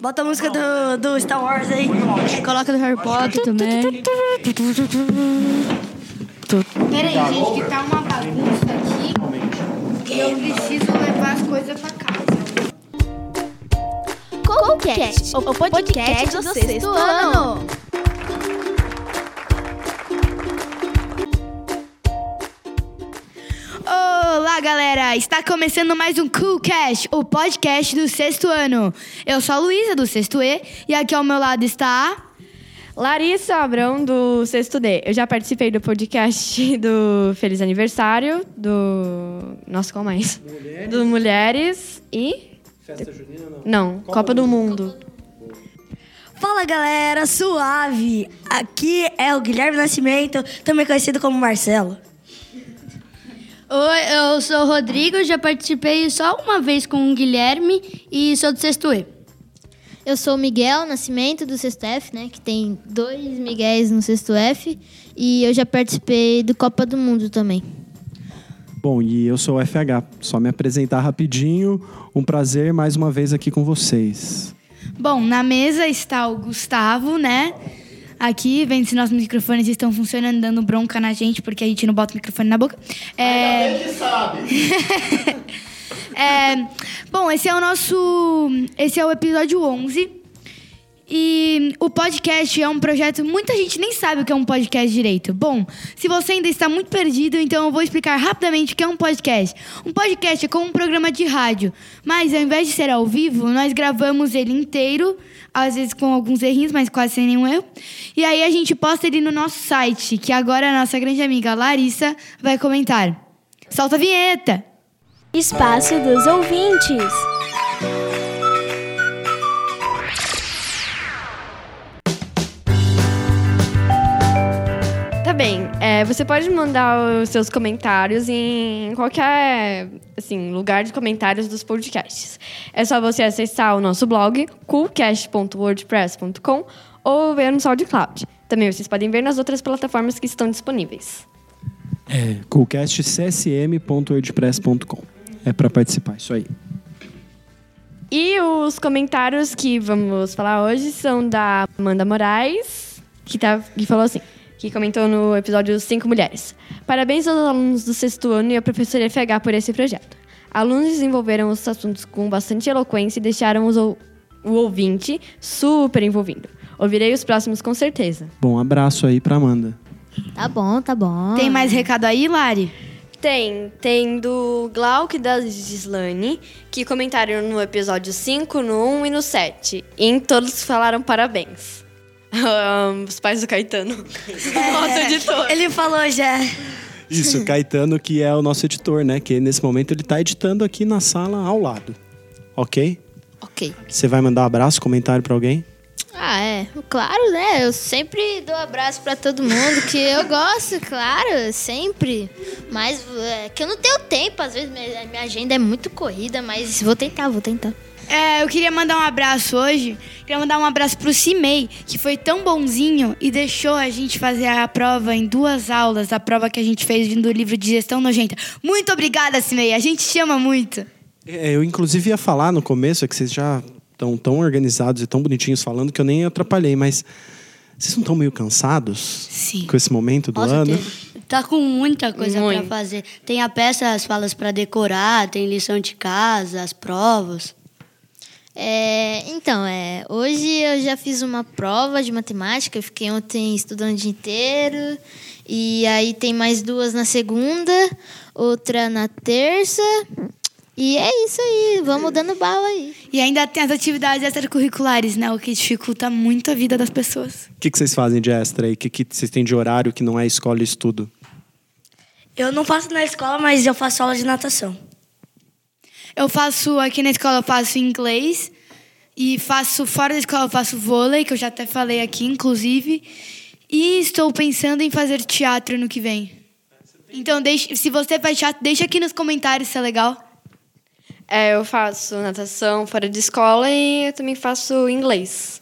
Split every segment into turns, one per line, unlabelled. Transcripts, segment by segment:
Bota a música do, do Star Wars aí.
Coloca do Harry Potter também.
Peraí, gente, que tá uma bagunça aqui. Eu preciso levar as coisas pra casa.
Coolcast, o podcast do sexto ano.
Olá, galera! Está começando mais um Coolcast, o podcast do sexto ano. Eu sou a Luísa, do sexto E, e aqui ao meu lado está...
Larissa Abrão, do Sexto D. Eu já participei do podcast do Feliz Aniversário, do... Nossa, qual mais? Mulheres. Do Mulheres e...
Festa junina não?
Não, Copa, do, Mundo.
Fala galera, suave! Aqui é o Guilherme Nascimento, também conhecido como Marcelo.
Oi, eu sou o Rodrigo, já participei só uma vez com o Guilherme e sou do sexto E.
Eu sou o Miguel Nascimento, do sexto F, né? Que tem dois Miguéis no sexto F. E eu já participei do Copa do Mundo também.
Bom, e eu sou o FH. Só me apresentar rapidinho. Um prazer mais uma vez aqui com vocês.
Bom, na mesa está o Gustavo, né? Aqui, vendo se nossos microfones estão funcionando, dando bronca na gente, porque a gente não bota o microfone na boca. É...
Ainda que sabe.
É, bom, esse é o nosso. Esse é o episódio 11. E o podcast é um projeto. Muita gente nem sabe o que é um podcast direito. Bom, se você ainda está muito perdido, então eu vou explicar rapidamente o que é um podcast. Um podcast é como um programa de rádio, mas ao invés de ser ao vivo, nós gravamos ele inteiro, às vezes com alguns errinhos, mas quase sem nenhum erro. E aí a gente posta ele no nosso site, que agora a nossa grande amiga Larissa vai comentar. Solta a vinheta!
Espaço dos ouvintes.
É, você pode mandar os seus comentários em qualquer assim, lugar de comentários dos podcasts. É só você acessar o nosso blog, coolcast.wordpress.com ou ver no SoundCloud. Também vocês podem ver nas outras plataformas que estão disponíveis.
É, coolcastcsm.wordpress.com. É para participar, isso aí.
E os comentários que vamos falar hoje são da Amanda Moraes, que, tá, que falou assim, que comentou no episódio Cinco Mulheres. Parabéns aos alunos do sexto ano e ao professor FH por esse projeto. Alunos desenvolveram os assuntos com bastante eloquência e deixaram o ouvinte super envolvido. Ouvirei os próximos com certeza.
Bom, abraço aí pra Amanda.
Tá bom, tá bom.
Tem mais recado aí, Lari?
Tem, tem do Glauc e da Gislane, que comentaram no episódio 5, no 1 e no 7. E em todos falaram parabéns. Ahn, Os pais do Caetano. Nosso editor.
Ele falou já.
Isso, Caetano, que é o nosso editor, né? Que nesse momento ele tá editando aqui na sala ao lado. Ok?
Ok.
Você vai mandar um abraço, comentário pra alguém?
Ah, é. Claro, né? Eu sempre dou abraço pra todo mundo, que eu gosto, claro, sempre. Mas é que eu não tenho tempo, às vezes minha, minha agenda é muito corrida, mas vou tentar, vou tentar.
É, eu queria mandar um abraço hoje. Queria mandar um abraço pro Cimei, que foi tão bonzinho e deixou a gente fazer a prova em duas aulas, a prova que a gente fez do livro de gestão nojenta. Muito obrigada, Cimei. A gente te ama muito.
É, eu inclusive ia falar no começo, é que vocês já estão tão organizados e tão bonitinhos falando que eu nem atrapalhei, mas vocês não estão meio cansados
Sim.
com esse momento do
Nossa,
ano?
tem- tá com muita coisa pra fazer. Tem a peça, as falas pra decorar, tem lição de casa, as provas.
É, então, é, hoje eu já fiz uma prova de matemática, eu fiquei ontem estudando o dia inteiro. E aí tem mais duas na segunda, outra na terça. E é isso aí, vamos dando bala aí.
E ainda tem as atividades extracurriculares, né? O que dificulta muito a vida das pessoas.
O que, que vocês fazem de extra aí? O que, que vocês têm de horário que não é escola e estudo?
Eu não faço na escola, mas eu faço aula de natação.
Eu faço aqui na escola, eu faço inglês. E faço fora da escola, eu faço vôlei, que eu já até falei aqui, inclusive. E estou pensando em fazer teatro no que vem. Então, deixe, se você faz teatro, deixa aqui nos comentários se é legal.
É, eu faço natação fora de escola e eu também faço inglês.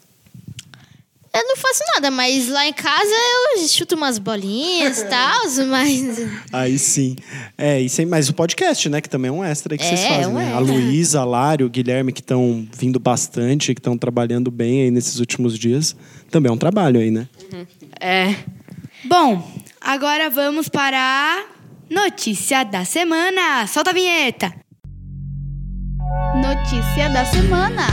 É, Eu não faço nada, mas lá em casa eu chuto umas bolinhas e tal, mas.
Aí sim. É, e sem mais o podcast, né? Que também é um extra aí que vocês
É,
fazem,
um
né? A
extra.
Luísa, a Lário, o Guilherme, que estão vindo bastante, que estão trabalhando bem aí nesses últimos dias. Também é um trabalho aí, né?
É.
Bom, agora vamos para a notícia da semana. Solta a vinheta.
Notícia da semana.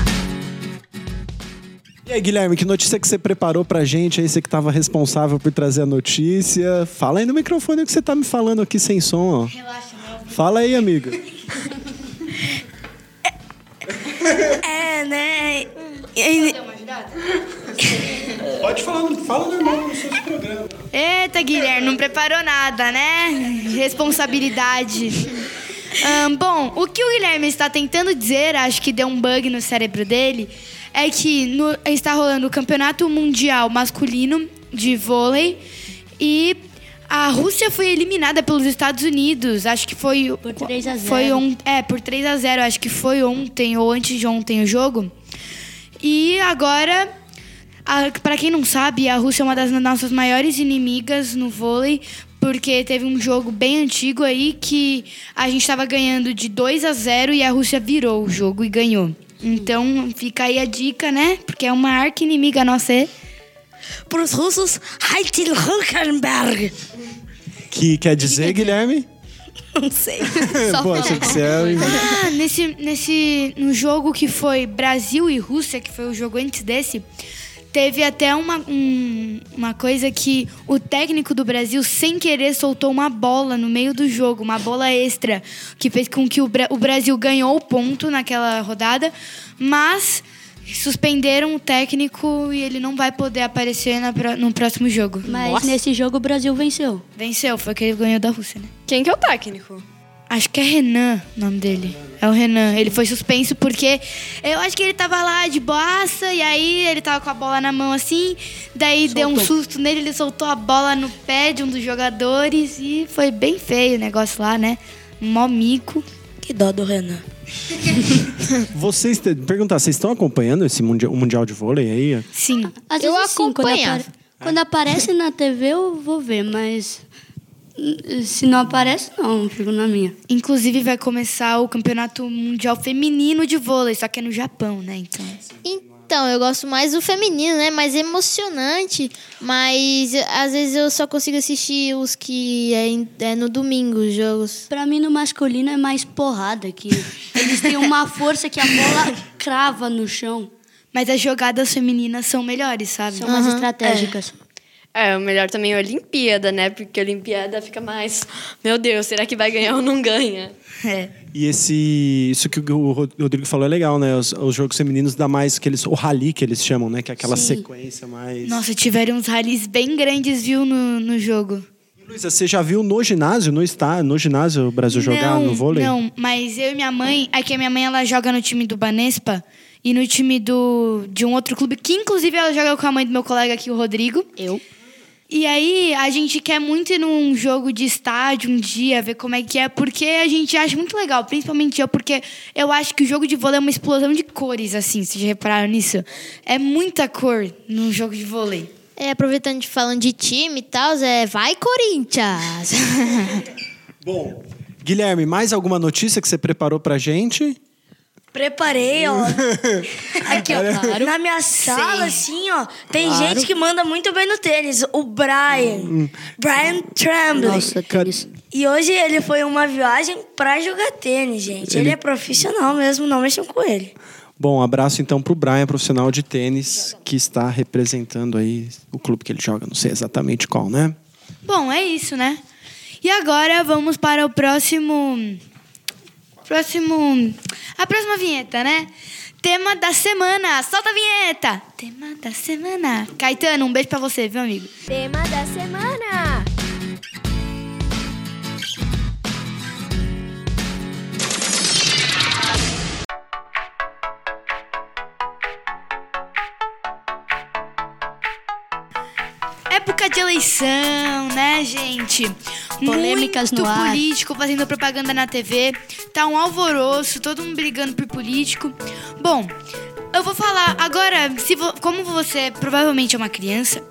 E aí, Guilherme, que notícia que você preparou pra gente aí? Você que estava responsável por trazer a notícia. Fala aí no microfone o que você tá me falando aqui sem som, ó. Relaxa, Fala aí, amigo.
É, né? E-
Pode falar, fala normal no seu programa.
Eita, Guilherme, não preparou nada, né? Responsabilidade. Bom, o que o Guilherme está tentando dizer, acho que deu um bug no cérebro dele, é que no- está rolando o Campeonato Mundial Masculino de Vôlei e a Rússia foi eliminada pelos Estados Unidos. Acho que foi.
Por 3 a 0.
Foi on, é, por 3 a 0 Acho que foi ontem ou antes de ontem o jogo. E agora, para quem não sabe, a Rússia é uma das nossas maiores inimigas no vôlei, porque teve um jogo bem antigo aí que a gente estava ganhando de 2 a 0 e a Rússia virou o jogo e ganhou. Então fica aí a dica, né? Porque é uma arca inimiga nossa. é.
Pros russos, Heitil Huckenberg.
Que quer dizer, Guilherme?
Não sei.
Pô, achei que você era...
Ah, nesse, nesse no jogo que foi Brasil e Rússia, que foi o jogo antes desse, teve até uma, um- uma coisa que o técnico do Brasil, sem querer, soltou uma bola no meio do jogo, uma bola extra, que fez com que o, Bra- o Brasil ganhou o ponto naquela rodada, mas suspenderam o técnico e ele não vai poder aparecer na no próximo jogo.
Mas nesse jogo o Brasil venceu.
Venceu, foi que ele ganhou da Rússia, né?
Quem que é o técnico?
Acho que é Renan o nome dele. É o Renan. Ele foi suspenso porque eu acho que ele tava lá de boaça e aí ele tava com a bola na mão assim. Daí deu um susto nele, ele soltou a bola no pé de um dos jogadores e foi bem feio o negócio lá, né? Um mó mico.
Que dó do Renan.
Vocês, te- perguntar, vocês estão acompanhando esse mundial, o Mundial de Vôlei aí?
Sim.
Às
Eu
vezes sim, quando, apare- quando aparece na TV eu vou ver, mas se não aparece, não, fico na minha.
Inclusive vai começar o Campeonato Mundial Feminino de Vôlei, só que é no Japão, né? Então.
Então, eu gosto mais do feminino, né? Mais emocionante. Mas às vezes eu só consigo assistir os que é, em- é no domingo, os jogos.
Pra mim, no masculino é mais porrada, que eles têm uma força que a bola crava no chão.
Mas as jogadas femininas são melhores, sabe?
São mais estratégicas.
É, o melhor também é a Olimpíada, né? Porque a Olimpíada fica mais. Meu Deus, será que vai ganhar ou não ganha?
É.
E esse, isso que o Ro- Rodrigo falou é legal, né? Os, os jogos femininos dá mais aqueles, o rally que eles chamam, né? Que é aquela
Sim.
sequência mais.
Nossa, tiveram uns rallies bem grandes, viu, no, no jogo.
Luísa, você já viu no ginásio, no está, no ginásio o Brasil jogar no vôlei?
Não, mas eu e minha mãe, é que a minha mãe ela joga no time do Banespa e no time do de um outro clube que inclusive ela joga com a mãe do meu colega aqui, o Rodrigo.
Eu?
E aí a gente quer muito ir num jogo de estádio um dia, ver como é que é, porque a gente acha muito legal, principalmente eu, porque eu acho que o jogo de vôlei é uma explosão de cores, assim, vocês já repararam nisso? É muita cor num jogo de vôlei.
É, aproveitando de falando de time e tal, é vai Corinthians!
Bom, Guilherme, mais alguma notícia que você preparou pra gente?
Preparei, ó. Aqui, ó. Na minha sala, assim, ó, tem gente que manda muito bem no tênis. O Brian. Brian Tremblay.
Nossa, tênis.
E hoje ele foi uma viagem pra jogar tênis, gente. Ele, é profissional mesmo, não mexam com ele.
Bom, um abraço então pro Brian, profissional de tênis, que está representando aí o clube que ele joga. Não sei exatamente qual, né?
Bom, é isso, né? E agora vamos para o próximo. Próximo. A próxima vinheta, né? Tema da semana. Solta a vinheta! Tema da semana. Caetano, um beijo pra você, viu, amigo?
Tema da semana.
Época de eleição, né, gente?
Polêmicas
Muito
no ar.
político fazendo propaganda na TV. Tá um alvoroço, todo mundo brigando por político. Bom, eu vou falar agora, se vo, como você provavelmente é uma criança,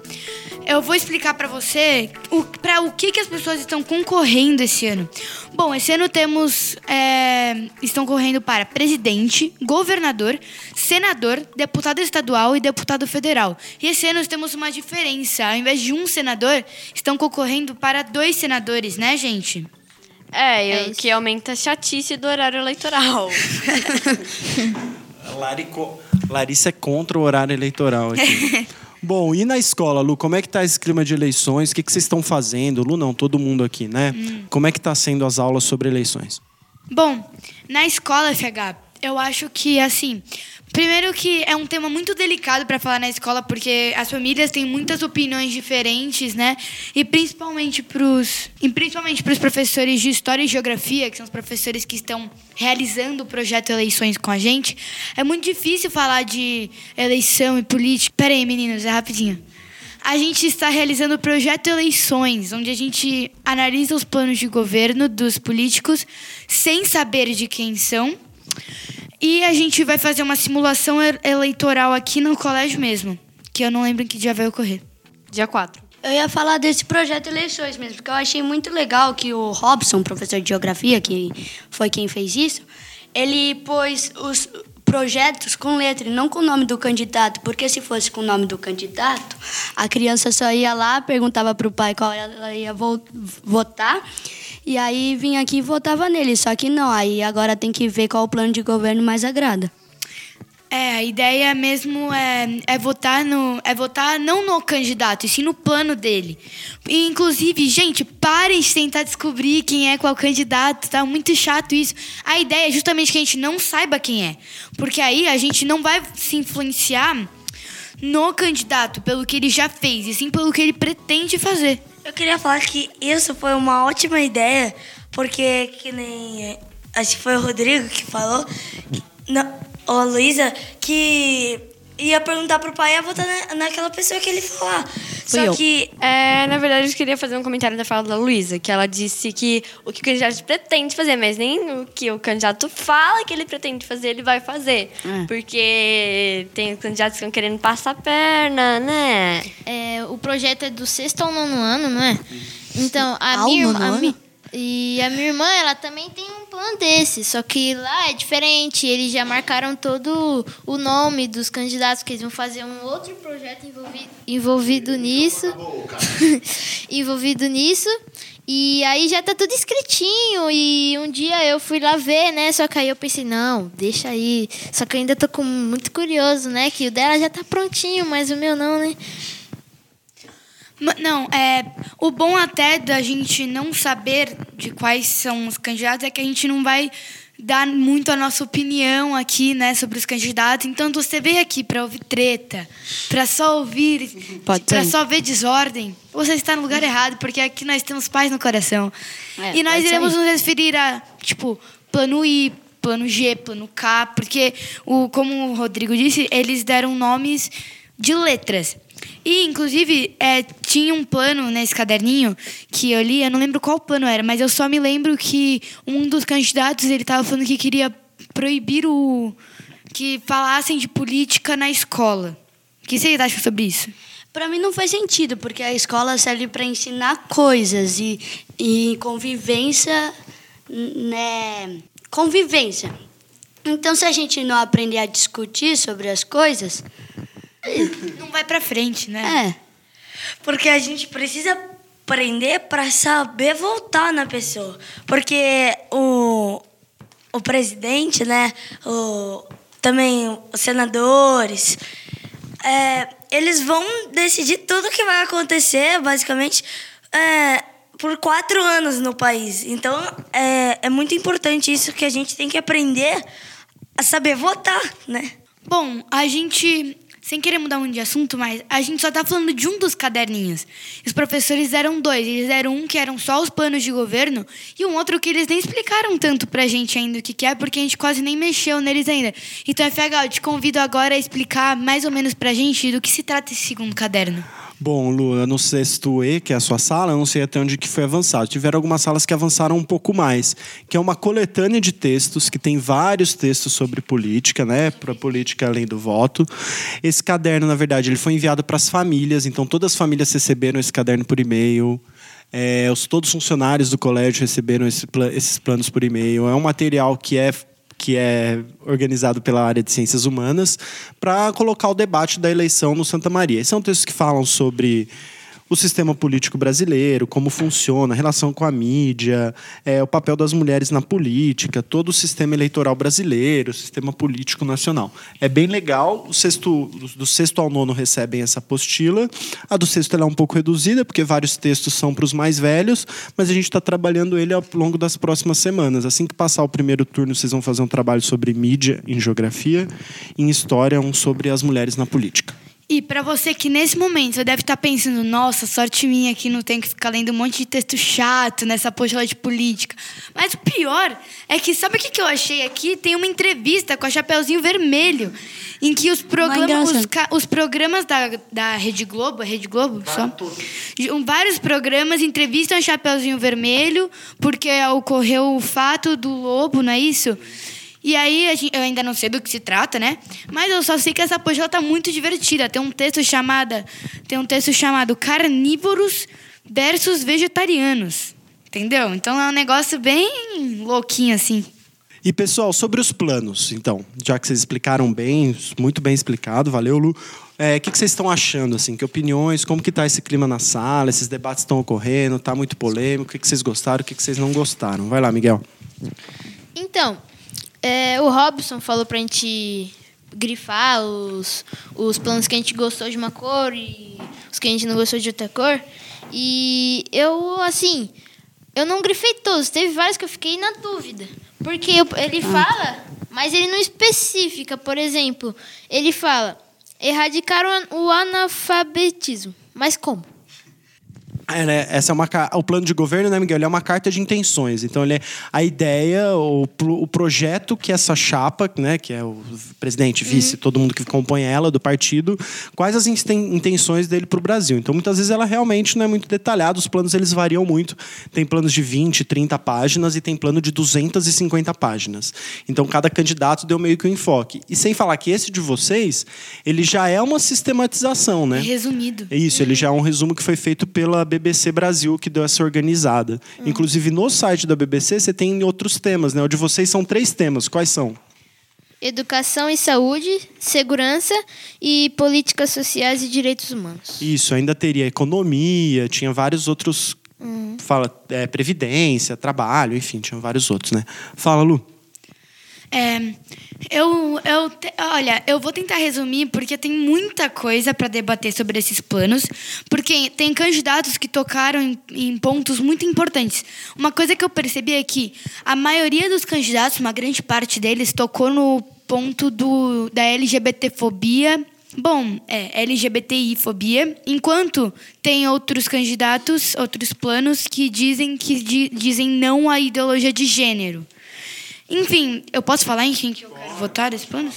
eu vou explicar para você o, para o que, que as pessoas estão concorrendo esse ano. Bom, esse ano temos. É, estão correndo para presidente, governador, senador, deputado estadual e deputado federal. E esse ano temos uma diferença. Ao invés de um senador, estão concorrendo para dois senadores, né, gente?
É, é o que aumenta a chatice do horário eleitoral.
Larico... Larissa é contra o horário eleitoral aqui. Bom, e na escola, Lu, como é que tá esse clima de eleições? O que, que vocês estão fazendo? Lu, não, todo mundo aqui, né? Hum. Como é que tá sendo as aulas sobre eleições?
Bom, na escola, FH, eu acho que, assim, Primeiro que é um tema muito delicado para falar na escola, porque as famílias têm muitas opiniões diferentes, né? E principalmente para os principalmente para os professores de história e geografia, que são os professores que estão realizando o projeto Eleições com a gente, é muito difícil falar de eleição e política. Pera aí, meninos, é rapidinho. A gente está realizando o projeto Eleições, onde a gente analisa os planos de governo dos políticos sem saber de quem são e a gente vai fazer uma simulação eleitoral aqui no colégio mesmo, que eu não lembro em que dia vai ocorrer.
Dia 4.
Eu ia falar desse projeto eleições mesmo, porque eu achei muito legal que o Robson, professor de geografia, que foi quem fez isso, ele pôs os projetos com letra e não com o nome do candidato, porque se fosse com o nome do candidato, a criança só ia lá, perguntava para o pai qual ela ia votar e aí vinha aqui e votava nele. Só que não, aí agora tem que ver qual o plano de governo mais agrada.
É, a ideia mesmo é, é votar no. É votar não no candidato, e sim no plano dele. E, inclusive, gente, parem de tentar descobrir quem é qual candidato. Tá muito chato isso. A ideia é justamente que a gente não saiba quem é. Porque aí a gente não vai se influenciar no candidato pelo que ele já fez, e sim pelo que ele pretende fazer.
Eu queria falar que isso foi uma ótima ideia, porque que nem. Acho que foi o Rodrigo que falou. Não, ou a Luísa, que ia perguntar pro pai ia votar na, naquela pessoa que ele falar. Fui Só eu. que.
É, na verdade, eu queria fazer um comentário da fala da Luísa, que ela disse que o que o candidato pretende fazer, mas nem o que o candidato fala que ele pretende fazer, ele vai fazer. É. Porque tem candidatos que estão querendo passar a perna, né?
É, o projeto é do sexto ao nono ano, não é? Então, a minha irmã. E a minha irmã, ela também tem um plano desse, só que lá é diferente. Eles já marcaram todo o nome dos candidatos, que eles vão fazer um outro projeto envolvido, envolvido nisso. envolvido nisso. E aí já tá tudo escritinho. E um dia eu fui lá ver, né? Só que aí eu pensei, não, deixa aí. Só que eu ainda tô com, muito curioso, né? Que o dela já tá prontinho, mas o meu não, né?
Não, é, o bom até da gente não saber de quais são os candidatos é que a gente não vai dar muito a nossa opinião aqui, né, sobre os candidatos. Então, você veio aqui para ouvir treta, para só ouvir, para só ver desordem, você está no lugar errado, porque aqui nós temos paz no coração. É, e nós iremos nos referir a, tipo, plano I, plano G, plano K, porque o como o Rodrigo disse, eles deram nomes de letras. E, inclusive, é, tinha um plano nesse caderninho que eu li, eu não lembro qual plano era, mas eu só me lembro que um dos candidatos ele estava falando que queria proibir o que falassem de política na escola. O que vocês acham sobre isso?
Para mim não faz sentido, porque a escola serve para ensinar coisas e, e convivência, né? Convivência. Então, se a gente não aprender a discutir sobre as coisas,
não vai para frente, né?
É.
Porque a gente precisa aprender para saber voltar na pessoa. Porque o, o presidente, né? O, também os senadores, é, eles vão decidir tudo o que vai acontecer, basicamente, é, por quatro anos no país. Então, é, é muito importante isso que a gente tem que aprender a saber votar, né?
Bom, a gente sem querer mudar muito de assunto, mas a gente só tá falando de um dos caderninhos. Os professores deram dois. Eles deram um que eram só os planos de governo e um outro que eles nem explicaram tanto pra gente ainda o que, que é, porque a gente quase nem mexeu neles ainda. Então, FH, eu te convido agora a explicar mais ou menos pra gente do que se trata esse segundo caderno.
Bom, Lu, no sexto E, que é a sua sala, eu não sei até onde que foi avançado. Tiveram algumas salas que avançaram um pouco mais, que é uma coletânea de textos que tem vários textos sobre política, né, para política além do voto. Esse caderno, na verdade, ele foi enviado para as famílias, então todas as famílias receberam esse caderno por e-mail. É, os, todos os funcionários do colégio receberam esse, esses planos por e-mail. É um material que é que é organizado pela área de ciências humanas, para colocar o debate da eleição no Santa Maria. Esses são textos que falam sobre o sistema político brasileiro, como funciona, a relação com a mídia, é, o papel das mulheres na política, todo o sistema eleitoral brasileiro, o sistema político nacional. É bem legal. O sexto, do sexto ao nono recebem essa apostila. A do sexto é um pouco reduzida, porque vários textos são para os mais velhos, mas a gente está trabalhando ele ao longo das próximas semanas. Assim que passar o primeiro turno, vocês vão fazer um trabalho sobre mídia em geografia, em história, um sobre as mulheres na política.
E para você que nesse momento você deve estar tá pensando, nossa, sorte minha que não tem que ficar lendo um monte de texto chato nessa apostila de política. Mas o pior é que, sabe o que, que eu achei aqui? Tem uma entrevista com a Chapeuzinho Vermelho, em que os, programas, os, os, programas da, da Rede Globo, a Rede Globo só, vários programas entrevistam a Chapeuzinho Vermelho, porque ocorreu o fato do lobo, não é isso? E aí, gente, eu ainda não sei do que se trata, né? Mas eu só sei que essa apostila tá muito divertida. Tem um texto chamado, tem um texto chamado Carnívoros versus Vegetarianos. Entendeu? Então é um negócio bem louquinho assim.
E pessoal, sobre os planos, então, já que vocês explicaram bem, muito bem explicado, valeu, Lu. É, o que, que, vocês estão achando, assim? Que opiniões? Como que está esse clima na sala? Esses debates estão ocorrendo? Está muito polêmico? O que, que vocês gostaram? O que, que vocês não gostaram? Vai lá, Miguel.
Então, é, o Robson falou pra gente grifar os, os planos que a gente gostou de uma cor e os que a gente não gostou de outra cor. E eu, assim, eu não grifei todos. Teve vários que eu fiquei na dúvida. Porque eu, ele ah. fala, mas ele não especifica. Por exemplo, ele fala erradicar o analfabetismo. Mas como?
É, essa é uma o plano de governo, né, Miguel? Ele é uma carta de intenções. Então, ele é a ideia, o, o projeto que essa chapa, né, que é o presidente, uhum. vice, uhum. todo mundo que compõe ela do partido, quais as intenções dele para o Brasil. Então, muitas vezes ela realmente não é muito detalhada. Os planos eles variam muito. Tem planos de 20, 30 páginas e tem plano de 250 páginas. Então, cada candidato deu meio que um enfoque. E sem falar que esse de vocês, ele já é uma sistematização, né?
Resumido.
É isso. Ele já é um resumo que foi feito pela BBC Brasil que deu essa organizada. Uhum. Inclusive, no site da BBC, você tem outros temas, né? O de vocês são três temas. Quais são?
Educação e saúde, segurança e políticas sociais e direitos humanos.
Isso, ainda teria economia, tinha vários outros. Uhum. Fala, é, previdência, trabalho, enfim, tinha vários outros, né? Fala, Lu.
É, eu, eu olha, eu vou tentar resumir porque tem muita coisa para debater sobre esses planos, porque tem candidatos que tocaram em, em, pontos muito importantes. Uma coisa que eu percebi é que a maioria dos candidatos, uma grande parte deles, tocou no ponto do, da LGBTfobia. Bom, é LGBTI-fobia, enquanto tem outros candidatos, outros planos que dizem que di, dizem não à ideologia de gênero. Enfim, eu posso falar em quem que eu quero votar desse plano?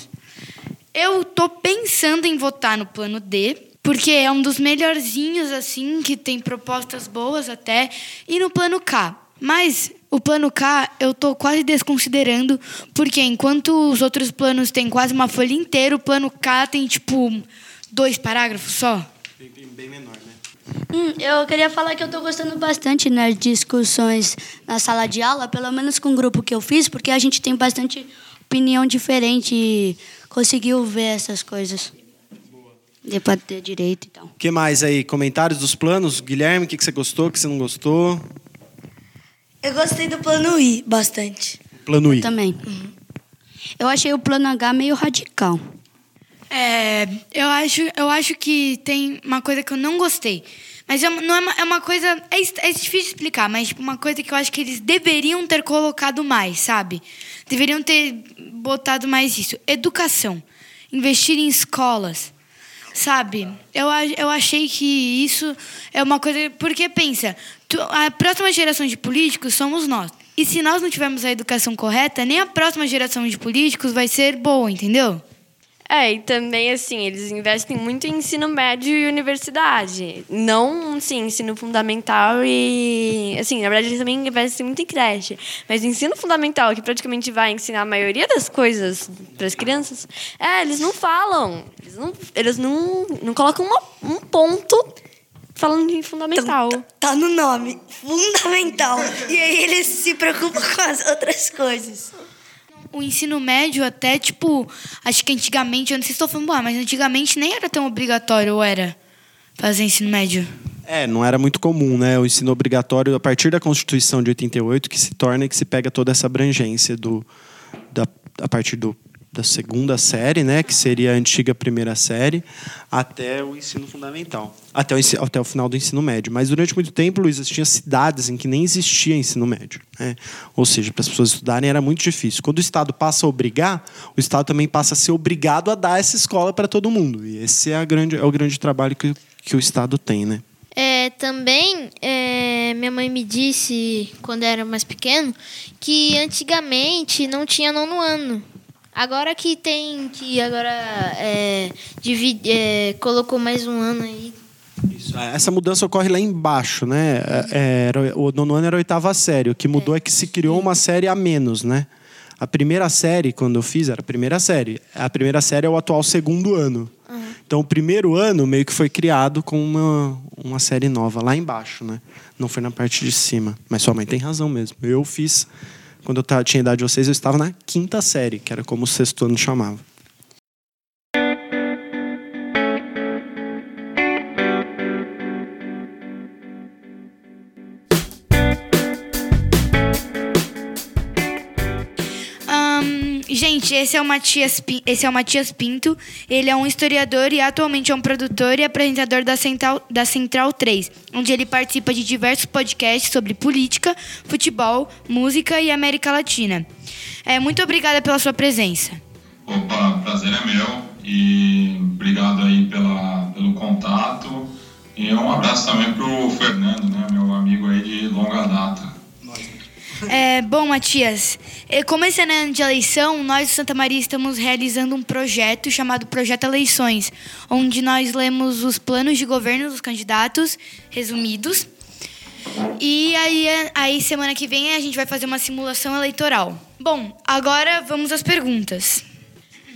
Eu tô pensando em votar no plano D, porque é um dos melhorzinhos, assim, que tem propostas boas até, e no plano K. Mas o plano K eu tô quase desconsiderando, porque enquanto os outros planos têm quase uma folha inteira, o plano K tem, tipo, dois parágrafos só.
Bem, bem menor, né?
Hum, eu queria falar que eu estou gostando bastante nas discussões na sala de aula, pelo menos com o grupo que eu fiz, porque a gente tem bastante opinião diferente e conseguiu ver essas coisas. De ter direito e tal. O
que mais aí? Comentários dos planos? Guilherme, o que, que você gostou, o que você não gostou?
Eu gostei do plano I bastante.
Plano I?
Eu também. Uhum. Eu achei o plano H meio radical.
É, eu acho, eu acho que tem uma coisa que eu não gostei. Mas é, não é, uma, é uma coisa. É, é difícil explicar, mas tipo, uma coisa que eu acho que eles deveriam ter colocado mais, sabe? Deveriam ter botado mais isso. Educação. Investir em escolas. Sabe? Eu, eu achei que isso é uma coisa. Porque pensa, tu, a próxima geração de políticos somos nós. E se nós não tivermos a educação correta, nem a próxima geração de políticos vai ser boa, entendeu?
É, e também, assim, eles investem muito em ensino médio e universidade. Não, assim, ensino fundamental e... Assim, na verdade, eles também investem muito em creche. Mas ensino fundamental, que praticamente vai ensinar a maioria das coisas para as crianças, é, eles não falam. Eles não, eles não, não colocam uma, um ponto falando de fundamental.
Tá, tá no nome, fundamental. e aí eles se preocupam com as outras coisas.
O ensino médio até, tipo, acho que antigamente, eu não sei se estou falando, boa, mas antigamente nem era tão obrigatório, ou era? Fazer ensino médio.
É, não era muito comum, né? O ensino obrigatório a partir da Constituição de 88 que se torna e que se pega toda essa abrangência do da, a partir do da segunda série, né, que seria a antiga primeira série, até o ensino fundamental, até o, até o final do ensino médio. Mas durante muito tempo, Luiz, tinha cidades em que nem existia ensino médio. Né? Ou seja, para as pessoas estudarem era muito difícil. Quando o Estado passa a obrigar, o Estado também passa a ser obrigado a dar essa escola para todo mundo. E esse é, a grande, é o grande trabalho que, que o Estado tem, né?
É, também, é, minha mãe me disse, quando era mais pequeno, que antigamente não tinha nono ano. Agora que tem, que agora é, divide, é, colocou mais um ano aí.
Isso. É, essa mudança ocorre lá embaixo, né? É, era, o nono ano era a oitava série. O que mudou é. é que se criou uma série a menos, né? A primeira série, quando eu fiz, era a primeira série. A primeira série é o atual segundo ano. Uhum. Então, o primeiro ano meio que foi criado com uma, uma série nova lá embaixo, né? Não foi na parte de cima. Mas sua mãe tem razão mesmo. Eu fiz quando eu tinha idade de vocês, eu estava na quinta série, que era como o sexto ano chamava.
Esse é, o Matias, esse é o Matias Pinto. Ele é um historiador e atualmente é um produtor e apresentador da Central, da Central 3, onde ele participa de diversos podcasts sobre política, futebol, música e América Latina. É, muito obrigada pela sua presença.
Opa, prazer é meu e obrigado aí pela, pelo contato. E um abraço também pro Fernando, né, meu amigo aí de longa data.
É, bom, Matias, como esse ano de eleição, nós do Santa Maria estamos realizando um projeto chamado Projeto Eleições, onde nós lemos os planos de governo dos candidatos, resumidos. E aí, aí semana que vem a gente vai fazer uma simulação eleitoral. Bom, agora vamos às perguntas.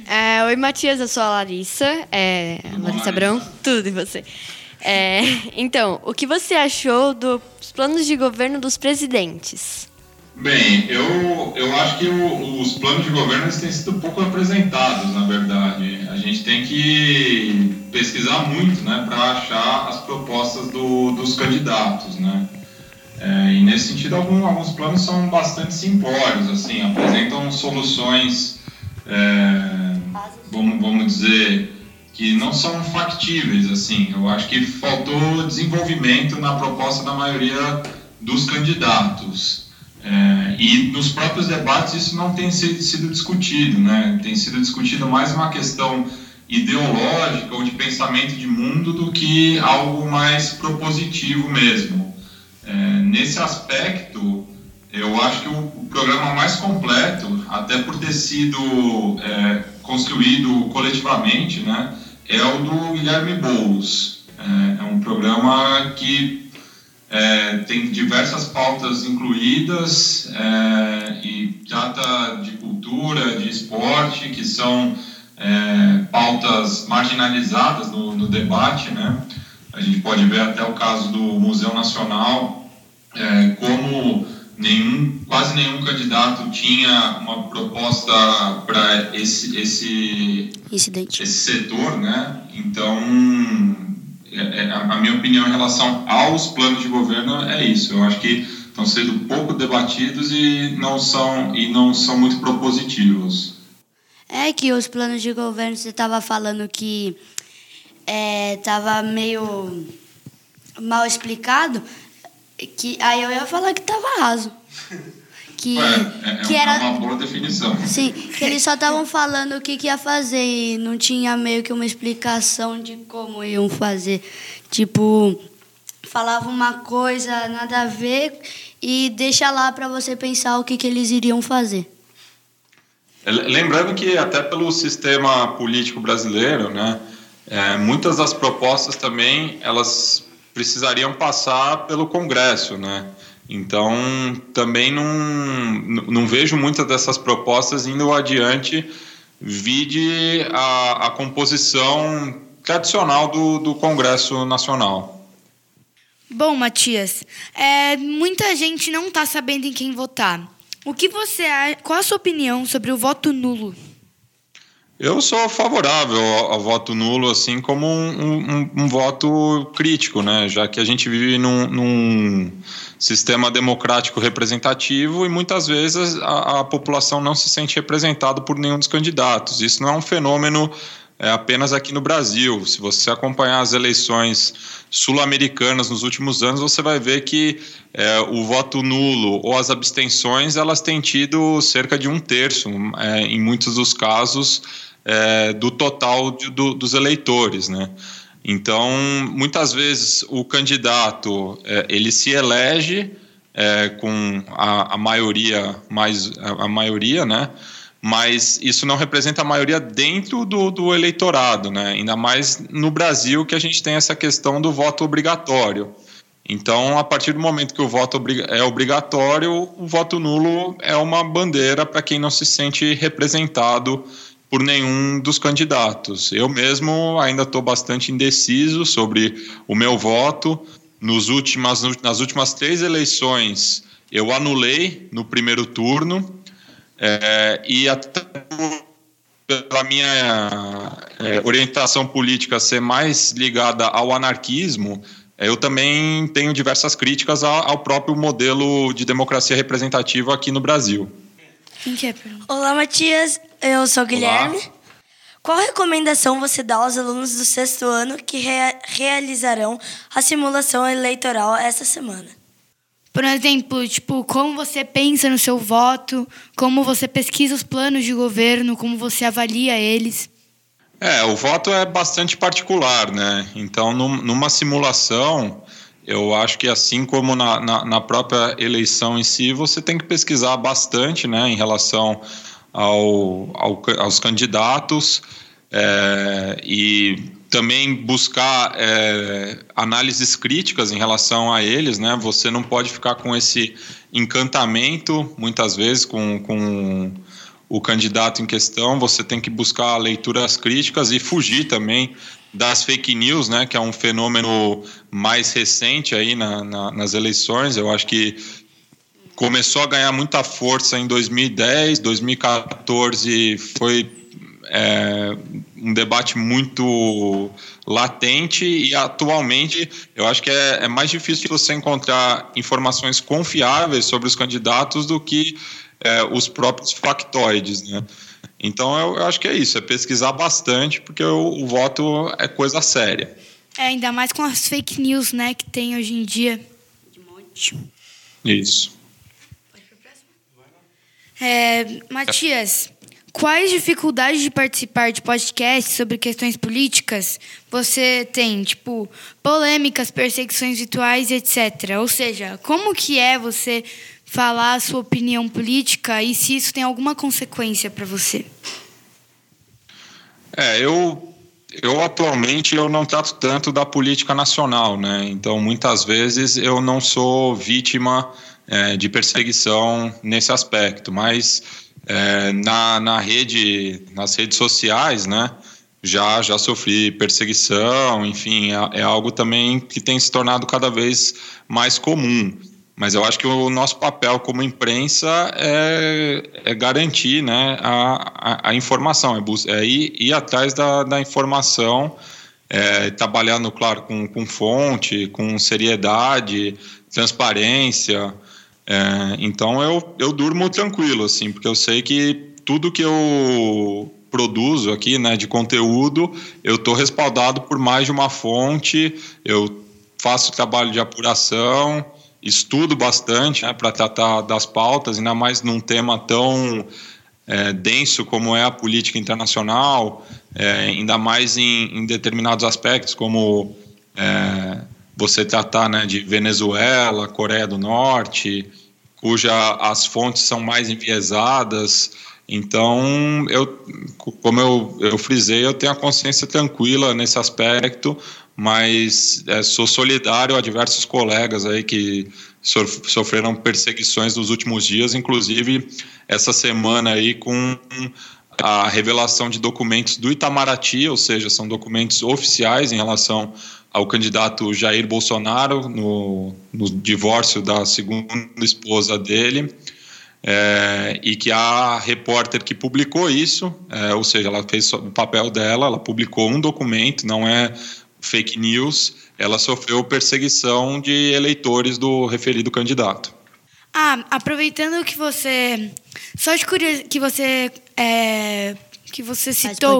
É, Oi, Matias, eu sou a Larissa. É, Larissa Abrão, tudo e você. É, então, o que você achou dos planos de governo dos presidentes?
Bem, eu, eu acho que o, os planos de governo têm sido pouco apresentados, na verdade. A gente tem que pesquisar muito né, para achar as propostas do, dos candidatos. Né? É, e nesse sentido, alguns, alguns planos são bastante simplórios, assim, apresentam soluções, é, vamos, vamos dizer, que não são factíveis. Assim. Eu acho que faltou desenvolvimento na proposta da maioria dos candidatos. É, e nos próprios debates isso não tem sido discutido, né? tem sido discutido mais uma questão ideológica ou de pensamento de mundo do que algo mais propositivo mesmo. É, nesse aspecto, eu acho que o, o, programa mais completo, até por ter sido é, construído coletivamente, né, é o do Guilherme Boulos. É, é um programa que é, tem diversas pautas incluídas é, e trata de cultura, de esporte, que são é, pautas marginalizadas no, no, debate. Né? A gente pode ver até o caso do Museu Nacional, é, como nenhum, quase nenhum candidato tinha uma proposta para esse, esse, esse setor. Né? Então, a minha opinião em relação aos planos de governo é isso. Eu acho que estão sendo pouco debatidos e não são, e não são muito propositivos.
É que os planos de governo, você estava falando que estava é, meio mal explicado, que aí eu ia falar que estava raso.
Que, é, é, que era uma boa definição.
Sim, que eles só estavam falando o que, que ia fazer e não tinha meio que uma explicação de como iam fazer. Tipo, falava uma coisa nada a ver e deixa lá para você pensar o que, que eles iriam fazer.
Lembrando que até pelo sistema político brasileiro, né, é, muitas das propostas também elas precisariam passar pelo Congresso, né? Então também não, não vejo muitas dessas propostas indo adiante, vide a, a composição tradicional do, do Congresso Nacional.
Bom, Matias, é, muita gente não está sabendo em quem votar. O que você qual a sua opinião sobre o voto nulo?
Eu sou favorável ao, ao voto nulo, assim como um, um, um, voto crítico, né? Já que a gente vive num, num sistema democrático representativo e muitas vezes a, a população não se sente representada por nenhum dos candidatos. Isso não é um fenômeno é, apenas aqui no Brasil. Se você acompanhar as eleições sul-americanas nos últimos anos, você vai ver que é, o voto nulo ou as abstenções elas têm tido cerca de um terço, é, em muitos dos casos, é, do total de, do, dos eleitores, né? Então, muitas vezes o candidato é, ele se elege é, com a, a, maioria mais a, a maioria, né? Mas isso não representa a maioria dentro do, do eleitorado, né? ainda mais no Brasil que a gente tem essa questão do voto obrigatório. Então, a partir do momento que o voto é obrigatório, o voto nulo é uma bandeira para quem não se sente representado por nenhum dos candidatos. Eu mesmo ainda estou bastante indeciso sobre o meu voto. Nos últimas, nas últimas três eleições, eu anulei no primeiro turno é, e até pela minha é, orientação política ser mais ligada ao anarquismo, é, eu também tenho diversas críticas ao próprio modelo de democracia representativa aqui no Brasil.
Olá, Matias. Eu sou o Guilherme. Olá. Qual recomendação você dá aos alunos do sexto ano que rea realizarão a simulação eleitoral essa semana?
Por exemplo, tipo, como você pensa no seu voto, como você pesquisa os planos de governo, como você avalia eles.
É, o voto é bastante particular, né? Então, num, numa simulação, eu acho que assim como na, na, na, própria eleição em si, você tem que pesquisar bastante, né, em relação ao, ao aos candidatos é, e também buscar é, análises críticas em relação a eles, né? Você não pode ficar com esse encantamento, muitas vezes, com, com o candidato em questão. Você tem que buscar leituras críticas e fugir também das fake news, né? Que é um fenômeno mais recente aí na, na, nas eleições. Eu acho que começou a ganhar muita força em 2010, 2014 foi é, um debate muito latente e atualmente eu acho que é, é, mais difícil você encontrar informações confiáveis sobre os candidatos do que é, os próprios factoides, né? Então eu, eu, acho que é isso, é pesquisar bastante porque o, o voto é coisa séria.
É, ainda mais com as fake news, né, que tem hoje em dia. De monte.
Isso.
É, Matias, Quais dificuldades de participar de podcasts sobre questões políticas você tem? Tipo, polêmicas, perseguições virtuais, etc. Ou seja, como que é você falar a sua opinião política e se isso tem alguma consequência para você?
É, eu, eu atualmente eu não trato tanto da política nacional, né? Então, muitas vezes eu não sou vítima é, de perseguição nesse aspecto, mas é, na, na rede, nas redes sociais, né? Já, já sofri perseguição, enfim, é, é algo também que tem se tornado cada vez mais comum. Mas eu acho que o nosso papel como imprensa é, é garantir né, a, a, a informação, é, é ir, ir, atrás da, da informação, é, trabalhando, claro, com, com fonte, com seriedade, transparência, é, então eu, eu durmo tranquilo, assim, porque eu sei que tudo que eu produzo aqui, né, de conteúdo, eu estou respaldado por mais de uma fonte, eu faço trabalho de apuração, estudo bastante né, para tratar das pautas, ainda mais num tema tão é, denso como é a política internacional, é, ainda mais em, em, determinados aspectos, como é, você tratar né, de Venezuela, Coreia do Norte, cuja as fontes são mais enviesadas, Então, eu, como eu, eu frisei, eu tenho a consciência tranquila nesse aspecto, mas é, sou solidário a diversos colegas aí que sofreram perseguições nos últimos dias, inclusive essa semana aí com a revelação de documentos do Itamaraty, ou seja, são documentos oficiais em relação ao candidato Jair Bolsonaro no, no divórcio da segunda esposa dele. É, e que a repórter que publicou isso, é, ou seja, ela fez o papel dela, ela publicou um documento, não é fake news, ela sofreu perseguição de eleitores do referido candidato.
Ah, aproveitando que você. Só de curiosidade, que você. É, que você citou.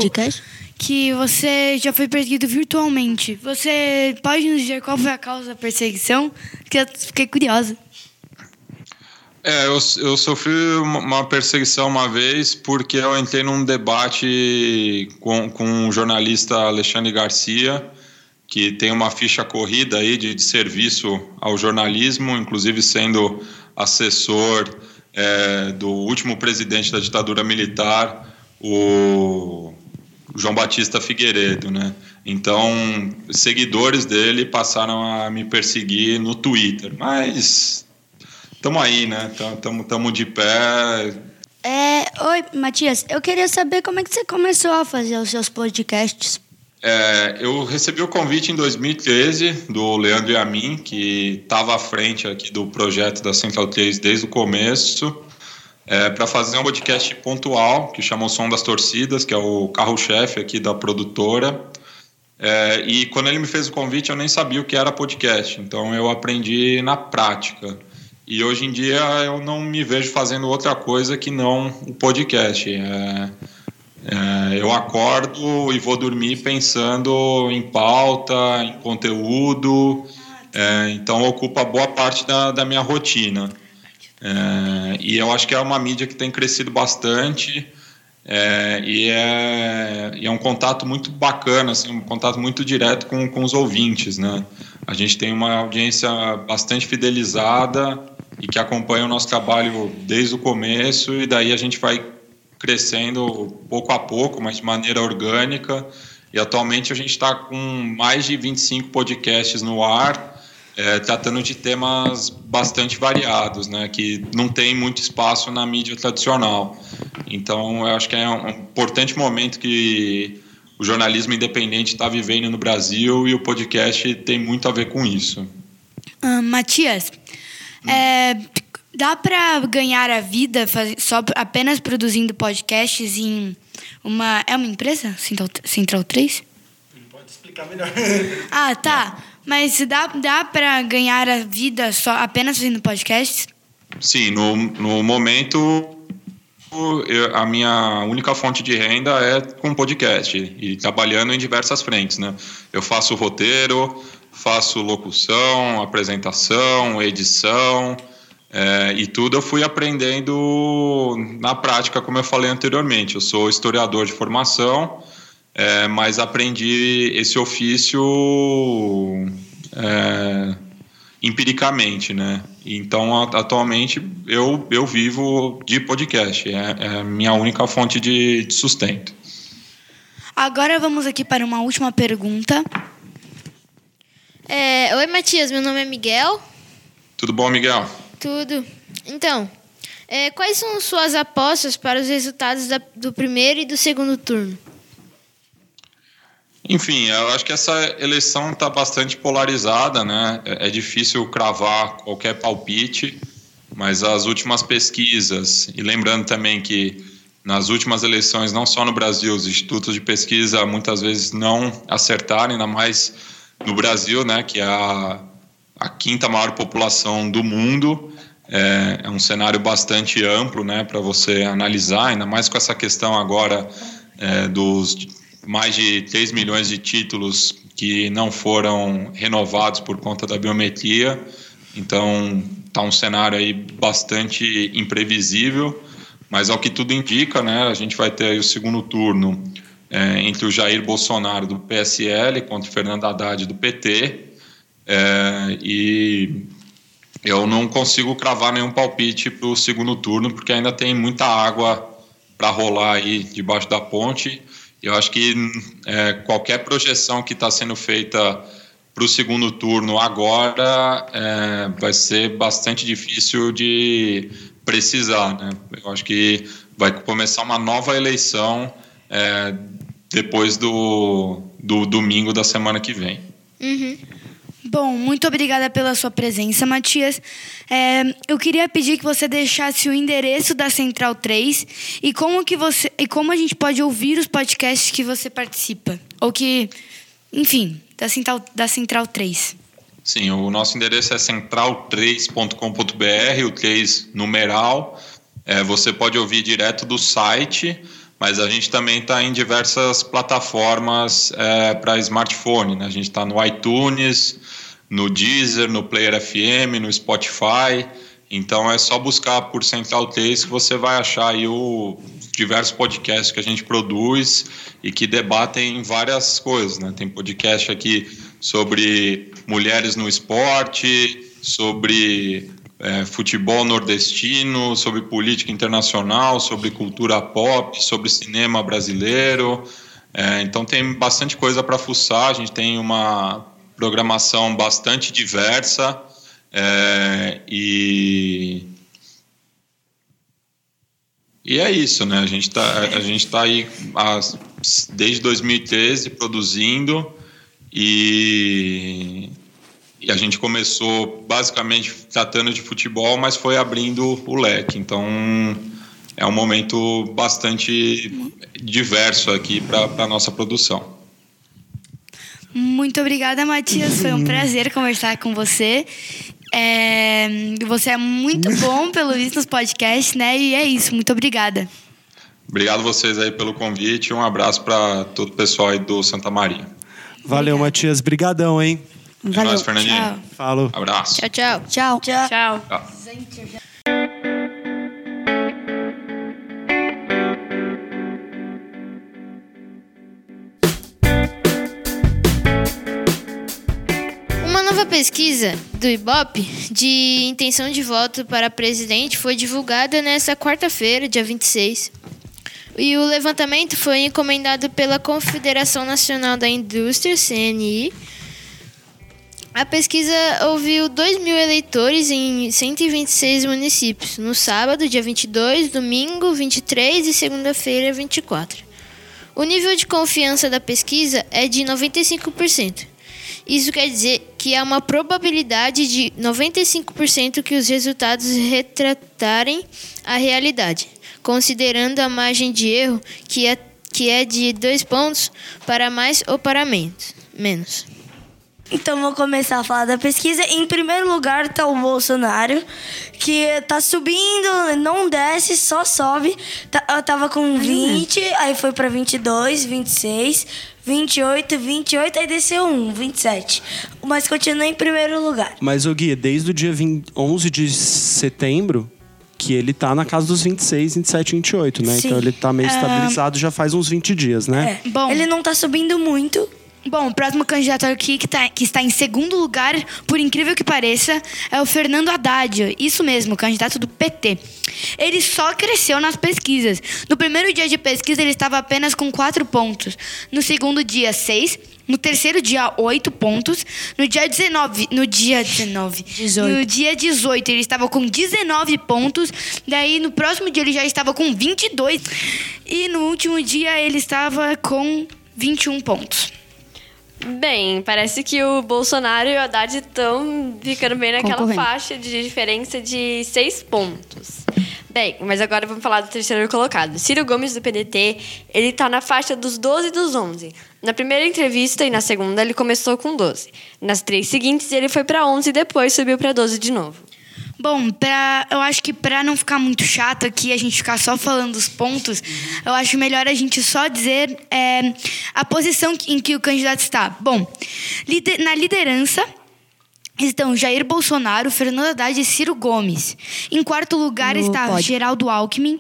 Que você já foi perseguido virtualmente. Você pode nos dizer qual foi a causa da perseguição? Que eu fiquei curiosa.
É, eu, eu sofri uma perseguição uma vez porque eu entrei num debate com, com o jornalista Alexandre Garcia que tem uma ficha corrida aí de, de serviço ao jornalismo, inclusive sendo assessor é, do último presidente da ditadura militar, o João Batista Figueiredo, né? Então, seguidores dele passaram a me perseguir no Twitter, mas estamos aí, né? Estamos de pé.
É, oi, Matias. Eu queria saber como é que você começou a fazer os seus podcasts.
É, eu recebi o convite em 2013 do Leandro a mim, que estava à frente aqui do projeto da Central 3 desde o começo, é, para fazer um podcast pontual que chama o Som das Torcidas, que é o carro-chefe aqui da produtora. É, e quando ele me fez o convite, eu nem sabia o que era podcast, então eu aprendi na prática. E hoje em dia eu não me vejo fazendo outra coisa que não o podcast. É, é, eu acordo e vou dormir pensando em pauta, em conteúdo, é, então ocupa boa parte da, da minha rotina. É, e eu acho que é uma mídia que tem crescido bastante é, e, é, e, é, um contato muito bacana, assim, um contato muito direto com, com os ouvintes. Né? A gente tem uma audiência bastante fidelizada e que acompanha o nosso trabalho desde o começo, e daí a gente vai crescendo pouco a pouco, mas de maneira orgânica. E atualmente a gente está com mais de 25 podcasts no ar, é, tratando de temas bastante variados, né, que não tem muito espaço na mídia tradicional. Então, eu acho que é um importante momento que o jornalismo independente está vivendo no Brasil e o podcast tem muito a ver com isso.
Uh, Matias, hum. é, Dá para ganhar a vida faz, só apenas produzindo podcasts em uma. É uma empresa? Central, Central 3?
Pode explicar melhor.
ah, tá. Mas dá, dá para ganhar a vida só apenas fazendo podcasts?
Sim, no, no momento eu, a minha única fonte de renda é com podcast e trabalhando em diversas frentes, né? Eu faço roteiro, faço locução, apresentação, edição, é, e tudo eu fui aprendendo na prática, como eu falei anteriormente. Eu sou historiador de formação, é, mas aprendi esse ofício é, empiricamente, né? Então, atualmente, eu, eu vivo de podcast. É, é a minha única fonte de, de sustento.
Agora vamos aqui para uma última pergunta.
É, Oi, Matias. Meu nome é Miguel.
Tudo bom, Miguel?
Tudo. Então, é, quais são suas apostas para os resultados da, do primeiro e do segundo turno?
Enfim, eu acho que essa eleição está bastante polarizada, né? É, é difícil cravar qualquer palpite, mas as últimas pesquisas, e lembrando também que nas últimas eleições, não só no Brasil, os institutos de pesquisa muitas vezes não acertaram, ainda mais no Brasil, né, que é a, a quinta maior população do mundo, é, é um cenário bastante amplo né, para você analisar, ainda mais com essa questão agora é, dos mais de 3 milhões de títulos que não foram renovados por conta da biometria. Então, está um cenário aí bastante imprevisível, mas ao que tudo indica, né, a gente vai ter o segundo turno é, entre o Jair Bolsonaro do PSL contra o Fernando Haddad do PT. É, e eu não consigo cravar nenhum palpite para o segundo turno, porque ainda tem muita água para rolar aí debaixo da ponte. Eu acho que é, qualquer projeção que está sendo feita para o segundo turno agora é, vai ser bastante difícil de precisar. Né? Eu acho que vai começar uma nova eleição é, depois do, do domingo da semana que vem.
Uhum. Bom, muito obrigada pela sua presença, Matias. É, eu queria pedir que você deixasse o endereço da Central 3 e como que você e como a gente pode ouvir os podcasts que você participa ou que, enfim, da Central da Central 3.
Sim, o nosso endereço é central3.com.br, o 3 numeral. É, você pode ouvir direto do site, mas a gente também está em diversas plataformas é, para smartphone. Né? A gente está no iTunes, no Deezer, no Player FM, no Spotify. Então é só buscar por Central 3 que você vai achar aí o diversos podcasts que a gente produz e que debatem várias coisas, né? Tem podcast aqui sobre mulheres no esporte, sobre é, futebol nordestino, sobre política internacional, sobre cultura pop, sobre cinema brasileiro. É, então tem bastante coisa para fuçar. A gente tem uma programação bastante diversa é, e e é isso, né? A gente está a gente tá aí desde 2013 produzindo e, e a gente começou basicamente tratando de futebol, mas foi abrindo o leque. Então é um momento bastante diverso aqui para a nossa produção.
Muito obrigada, Matias. Foi um prazer conversar com você. É, você é muito bom, pelo visto, nos podcasts, né? E é isso. Muito obrigada.
Obrigado vocês aí pelo convite. Um abraço para todo o pessoal aí do Santa Maria.
Valeu, Matias. Brigadão, hein?
É nóis, Fernandinho.
Tchau.
Falou.
Abraço.
Tchau, tchau.
Tchau. Tchau.
Tchau.
Tchau.
Pesquisa do Ibope de intenção de voto para presidente foi divulgada nesta quarta-feira, dia 26. E o levantamento foi encomendado pela Confederação Nacional da Indústria, CNI. A pesquisa ouviu 2 mil eleitores em 126 municípios, no sábado, dia 22, domingo, 23 e segunda-feira, 24. O nível de confiança da pesquisa é de 95%. Isso quer dizer que há uma probabilidade de 95% que os resultados retratarem a realidade, considerando a margem de erro que é, que é de dois pontos para mais ou para menos.
Então vou começar a falar da pesquisa. Em primeiro lugar está o Bolsonaro, que tá subindo, não desce, só sobe. Tá- Eu tava com 20, aí foi pra 22, 26, 28, 28, aí desceu 1, 27. Mas continua em primeiro lugar.
Mas, ô Gui, desde o dia 20 11 de setembro, que ele tá na casa dos 26, 27, 28, né?
Sim.
Então ele tá meio
Ah,
estabilizado já faz uns 20 dias, né?
É.
Bom.
Ele não tá subindo muito.
Bom, o próximo candidato aqui que, tá, que está em segundo lugar, por incrível que pareça, é o Fernando Haddad. Isso mesmo, candidato do PT. Ele só cresceu nas pesquisas. No primeiro dia de pesquisa, ele estava apenas com 4 pontos. No segundo dia, 6. No terceiro dia, 8 pontos. No dia 19. No dia 19.
18.
No dia 18, ele estava com 19 pontos. Daí, no próximo dia, ele já estava com 22. E no último dia, ele estava com 21 pontos.
Bem, parece que o Bolsonaro e o Haddad estão ficando bem naquela faixa de diferença de seis pontos. Bem, mas agora vamos falar do terceiro colocado. Ciro Gomes, do PDT, ele tá na faixa dos 12 e dos 11. Na primeira entrevista e na segunda, ele começou com 12. Nas três seguintes, ele foi para 11 e depois subiu para 12 de novo.
Bom, pra, eu acho que para não ficar muito chato aqui, a gente ficar só falando dos pontos, eu acho melhor a gente só dizer é, a posição em que o candidato está. Bom, lider- na liderança estão Jair Bolsonaro, Fernando Haddad e Ciro Gomes. Em quarto lugar está
pódio.
Geraldo Alckmin.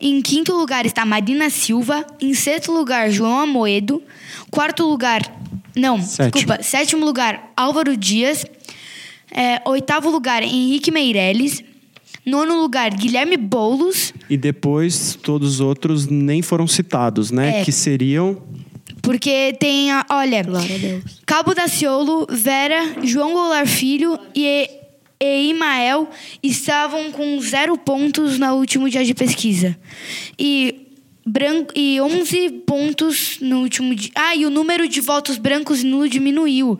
Em quinto lugar está Marina Silva. Em sexto lugar, João Amoedo. Quarto lugar. Não,
Sétimo.
desculpa. Sétimo lugar, Álvaro Dias. É, oitavo lugar, Henrique Meirelles. Nono lugar, Guilherme Boulos,
E depois todos os outros nem foram citados, né?
É.
Que seriam.
porque tem, a, olha,
Glória a Deus.
Cabo Daciolo, Vera, João Goulart Filho e, e Imael estavam com zero pontos no último dia de pesquisa. E, branco, e 11 pontos no último dia. Ah, e o número de votos brancos e nulo diminuiu.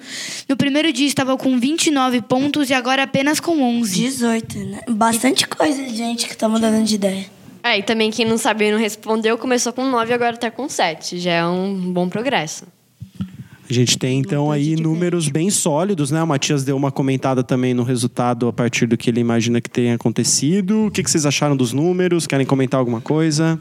No primeiro dia estava com 29 pontos e agora apenas com 11.
18, né? Bastante coisa gente que tá mudando de ideia.
É, e também quem não sabia e não respondeu começou com 9 e agora tá com 7. Já é um bom progresso.
A gente tem então aí números bem sólidos, né? O Matias deu uma comentada também no resultado a partir do que ele imagina que tenha acontecido. O que que vocês acharam dos números? Querem comentar alguma coisa?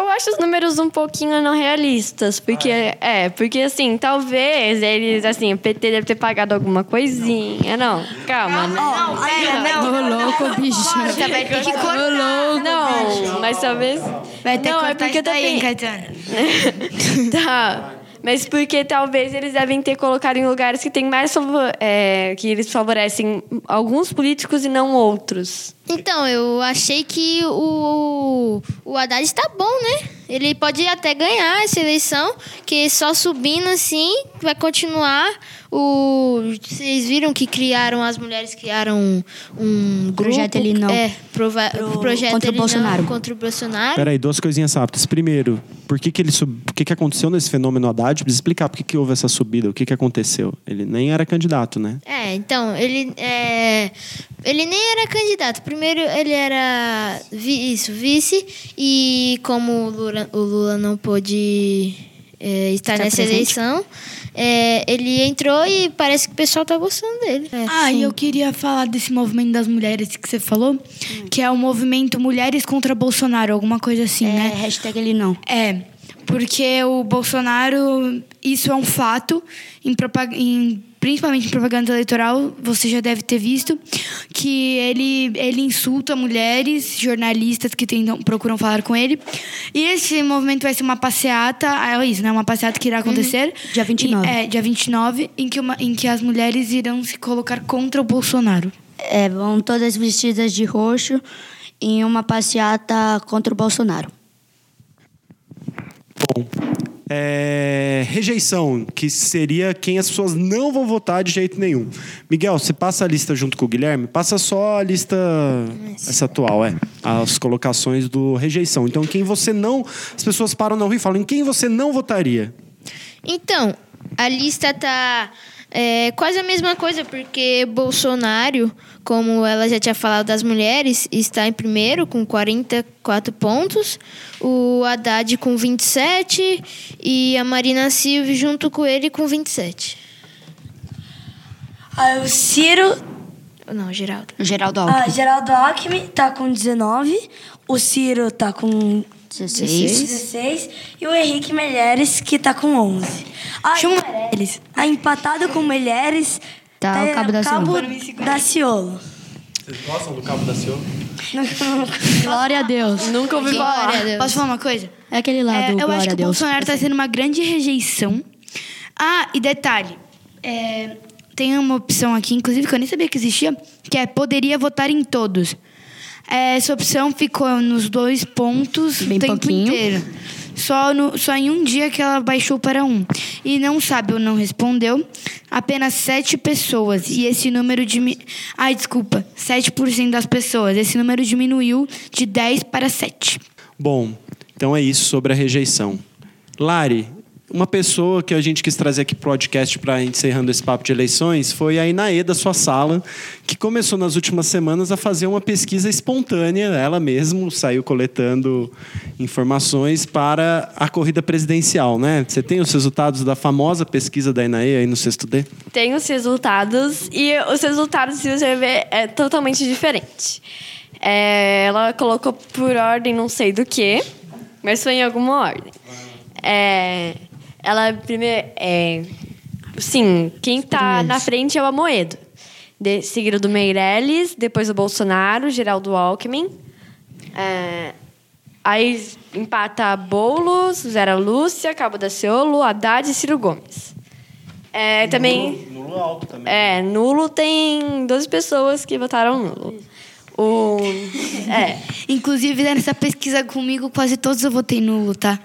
Eu acho os números um pouquinho não realistas, porque é, porque assim, talvez eles assim, o PT deve ter pagado alguma coisinha, não. Calma, né?
Ô, louco, bicho. Você vai ter que cortar.
Não, mas talvez
Vai ter
não,
que
é
cortar
porque
isso daí, hein, Caetano?
Tá. Mas porque talvez eles devem ter colocado em lugares que tem mais favor, é, que eles favorecem alguns políticos e não outros.
Então, eu achei que o, o Haddad está bom, né? Ele pode até ganhar essa eleição, que só subindo assim vai continuar. O, vocês viram que criaram, as mulheres criaram um, um grupo.
Projeto Ele Não.
É, prova,
Pro-
projeto
contra o
Ele Não
Bolsonaro.
contra o Bolsonaro.
Peraí, duas coisinhas rápidas. Primeiro, por que, que ele sub... o que, que aconteceu nesse fenômeno Haddad? Precisa explicar por que, que houve essa subida, o que, que aconteceu. Ele nem era candidato, né?
É, então, ele é, ele nem era candidato. Primeiro ele era vi- isso, vice e como o Lula, o Lula não pôde é, estar
Estar
nessa
presente.
eleição, é, ele entrou e parece que o pessoal tá gostando dele. É,
Ah, e
sim.
eu queria falar desse movimento das mulheres que você falou, que é o movimento Mulheres contra Bolsonaro, alguma coisa assim,
É,
né?
hashtag ele não.
É, porque o Bolsonaro, isso é um fato, em em- principalmente em propaganda eleitoral, você já deve ter visto, que ele, ele insulta mulheres, jornalistas que tentam, procuram falar com ele. E esse movimento vai ser uma passeata, é isso, né? Uma passeata que irá acontecer.
Dia 29.
E- é, dia 29, em que, uma, em que as mulheres irão se colocar contra o Bolsonaro.
É, vão todas vestidas de roxo em uma passeata contra o Bolsonaro.
Bom, é, rejeição, que seria quem as pessoas não vão votar de jeito nenhum. Miguel, você passa a lista junto com o Guilherme? Passa só a lista essa atual, é. As colocações do rejeição. Então, quem você não. As pessoas param na rua e falam em quem você não votaria.
Então, a lista tá é, quase a mesma coisa, porque Bolsonaro, como ela já tinha falado das mulheres, está em primeiro com 44 pontos, o Haddad com 27 e a Marina Silva junto com ele com 27.
Aí o Ciro,
Não, Geraldo.
Geraldo Alckmin.
a Geraldo Alckmin tá com 19, o Ciro tá com
16.
16 e o Henrique Melheres que tá com 11. Aí,
Chama
eles. A empatado com Melheres
Tá o Cabo Daciolo.
Daciolo.
Vocês gostam do Cabo da Ciolo?
Glória a Deus.
Nunca ouvi falar.
Glória Deus.
Posso falar uma coisa?
É aquele lá
É, eu
Glória
acho que o
Deus.
Bolsonaro está sendo uma grande rejeição. Ah, e detalhe. é, tem uma opção aqui, inclusive, que eu nem sabia que existia, que é poderia votar em todos. É, Essa opção ficou nos dois pontos
Bem
o tempo
pouquinho.
inteiro. Só, no, só em um dia que ela baixou para um. E não sabe ou não respondeu apenas sete pessoas. E esse número dimi... Ai, desculpa. 7% das pessoas. Esse número diminuiu de 10 para 7.
Bom, então é isso sobre a rejeição. Lari, uma pessoa que a gente quis trazer aqui pro podcast para encerrando esse papo de eleições foi a Inaê da sua sala, que começou nas últimas semanas a fazer uma pesquisa espontânea, ela mesma saiu coletando informações para a corrida presidencial, né? Você tem os resultados da famosa pesquisa da Inaê aí no sexto D?
Tem os resultados e os resultados, se você ver, é totalmente diferente. É, ela colocou por ordem não sei do que, mas foi em alguma ordem. É, ela primeiro, é, sim, quem tá na frente é o Amoedo. De, seguido do Meirelles, depois o Bolsonaro, Geraldo Alckmin. É, aí empata Boulos, Zera Lúcia, Cabo da Ciolo, Haddad e Ciro Gomes. É, também...
Nulo alto também.
É, nulo tem 12 pessoas que votaram nulo. O... É,
Inclusive, nessa pesquisa comigo, quase todos eu votei nulo, tá?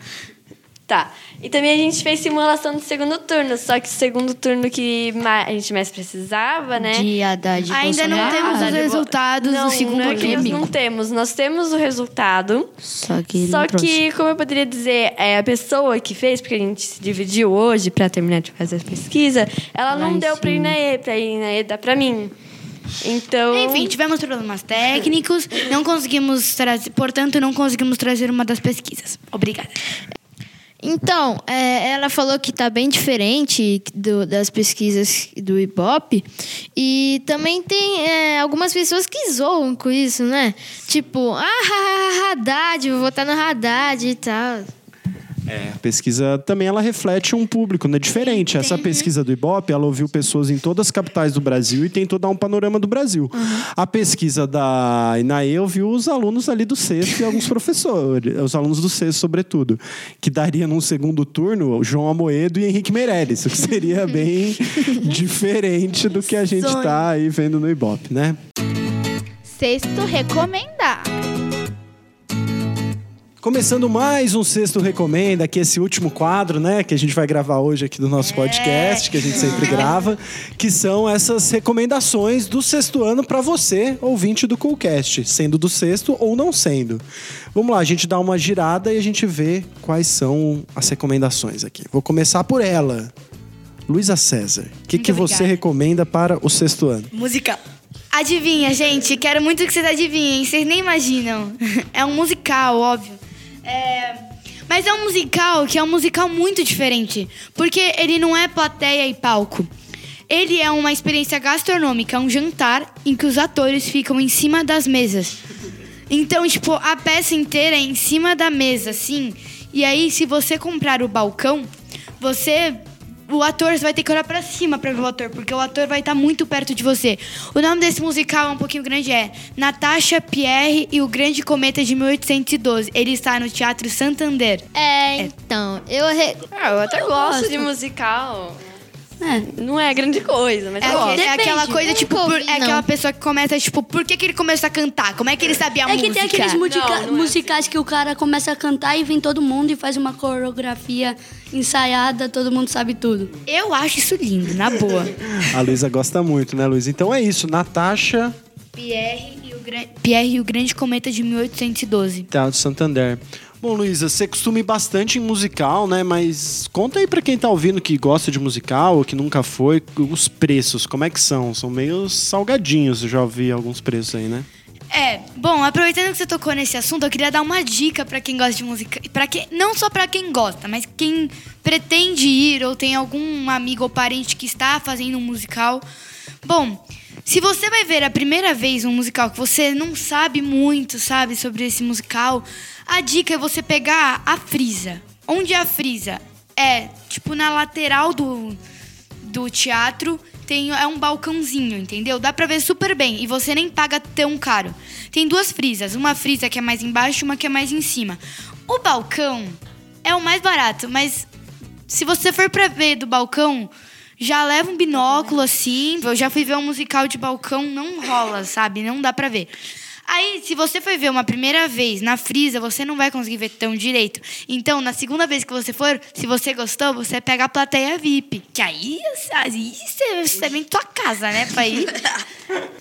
Tá. E também a gente fez simulação do segundo turno, só que o segundo turno que a gente mais precisava, né?
De Haddad
Ainda não
Bolsonaro.
temos
Ah,
os resultados
não,
do segundo
não é nós
turno.
não temos. Nós temos o resultado.
Só que
Só
não trouxe.
que, como eu poderia dizer, é, a pessoa que fez, porque a gente se dividiu hoje para terminar de fazer a pesquisa, ela não
em
deu E, para ir na E dá para mim. Então.
Enfim, tivemos problemas técnicos, não conseguimos trazer, portanto, não conseguimos trazer uma das pesquisas. Obrigada.
Então, é, ela falou que tá bem diferente do- das pesquisas do Ibope. E também tem é, algumas pessoas que zoam com isso, né? Tipo, ah, Haddad, vou votar no Haddad e tal.
É, a pesquisa também ela reflete um público, né? Diferente. Essa pesquisa do Ibope, ela ouviu pessoas em todas as capitais do Brasil e tentou dar um panorama do Brasil. A pesquisa da Inaê ouviu os alunos ali do sexto e alguns professores, os alunos do sexto, sobretudo, que daria num segundo turno João Amoedo e Henrique Meirelles, o que seria bem diferente do que a gente está aí vendo no Ibope, né?
Sexto recomendar.
Começando mais um Sexto Recomenda, é esse último quadro, né, que a gente vai gravar hoje aqui do nosso podcast, que a gente sempre grava, que são essas recomendações do sexto ano para você, ouvinte do Coolcast, sendo do sexto ou não sendo. Vamos lá, a gente dá uma girada e a gente vê quais são as recomendações aqui. Vou começar por ela. Luísa César, o que, que você recomenda para o sexto ano?
Musical. Adivinha, gente? Quero muito que vocês adivinhem. Vocês nem imaginam. É um musical, óbvio. É, Mas é um musical que é um musical muito diferente. Porque ele não é plateia e palco. Ele é uma experiência gastronômica, um jantar em que os atores ficam em cima das mesas. Então, tipo, a peça inteira é em cima da mesa, assim. E aí, se você comprar o balcão, você. O ator vai ter que olhar pra cima pra ver o ator, porque o ator vai estar muito perto de você. O nome desse musical é um pouquinho grande, é Natasha Pierre e o Grande Cometa de 1812. Ele está no Teatro Santander.
É, então, eu. Re...
Ah, eu até gosto de musical. Não é grande coisa, mas
É,
eu gosto.
é aquela coisa,
Nunca
tipo, por- é
não.
aquela pessoa que começa, tipo, por que, que ele começou a cantar? Como é que ele sabia a
É
música?
que tem aqueles musica-
Não, não é
musicais que o cara começa a cantar e vem todo mundo e faz uma coreografia ensaiada, todo mundo sabe tudo.
Eu acho isso lindo, na boa.
A Luísa gosta muito, né, Luísa? Então é isso, Natasha
Pierre e o, Gran- Pierre e o Grande Cometa de 1812.
Teatro Santander. Bom, Luísa, você costuma ir bastante em musical, né? Mas conta aí pra quem tá ouvindo que gosta de musical ou que nunca foi, os preços, como é que são? São meio salgadinhos, eu já ouvi alguns preços aí, né?
É, bom, aproveitando que você tocou nesse assunto, eu queria dar uma dica pra quem gosta de música, para quem não só pra quem gosta, mas quem pretende ir ou tem algum amigo ou parente que está fazendo um musical. Bom, se você vai ver a primeira vez um musical que você não sabe muito, sabe, sobre esse musical, a dica é você pegar a frisa. Onde é a frisa? É, tipo, na lateral do, do teatro tem é um balcãozinho, entendeu? Dá pra ver super bem e você nem paga tão caro. Tem duas frisas, uma frisa que é mais embaixo e uma que é mais em cima. O balcão é o mais barato, mas se você for pra ver do balcão, já leva um binóculo assim. Eu já fui ver um musical de balcão, não rola, sabe? Não dá pra ver. Aí, se você for ver uma primeira vez na frisa, você não vai conseguir ver tão direito. Então, na segunda vez que você for, se você gostou, você pega a plateia VIP. Que aí, aí você, você vem em tua casa, né, pra ir.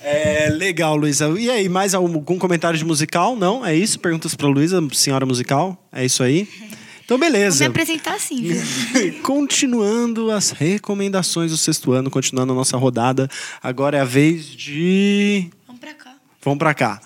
É legal, Luísa. E aí, mais algum comentário de musical? Não? É isso? Perguntas pra Luísa, senhora musical? É isso aí? Então,
Vou me
beleza.
apresentar assim,
continuando as recomendações do sexto ano, continuando a nossa rodada. Agora é a vez de.
Vamos pra cá.
Vamos pra cá.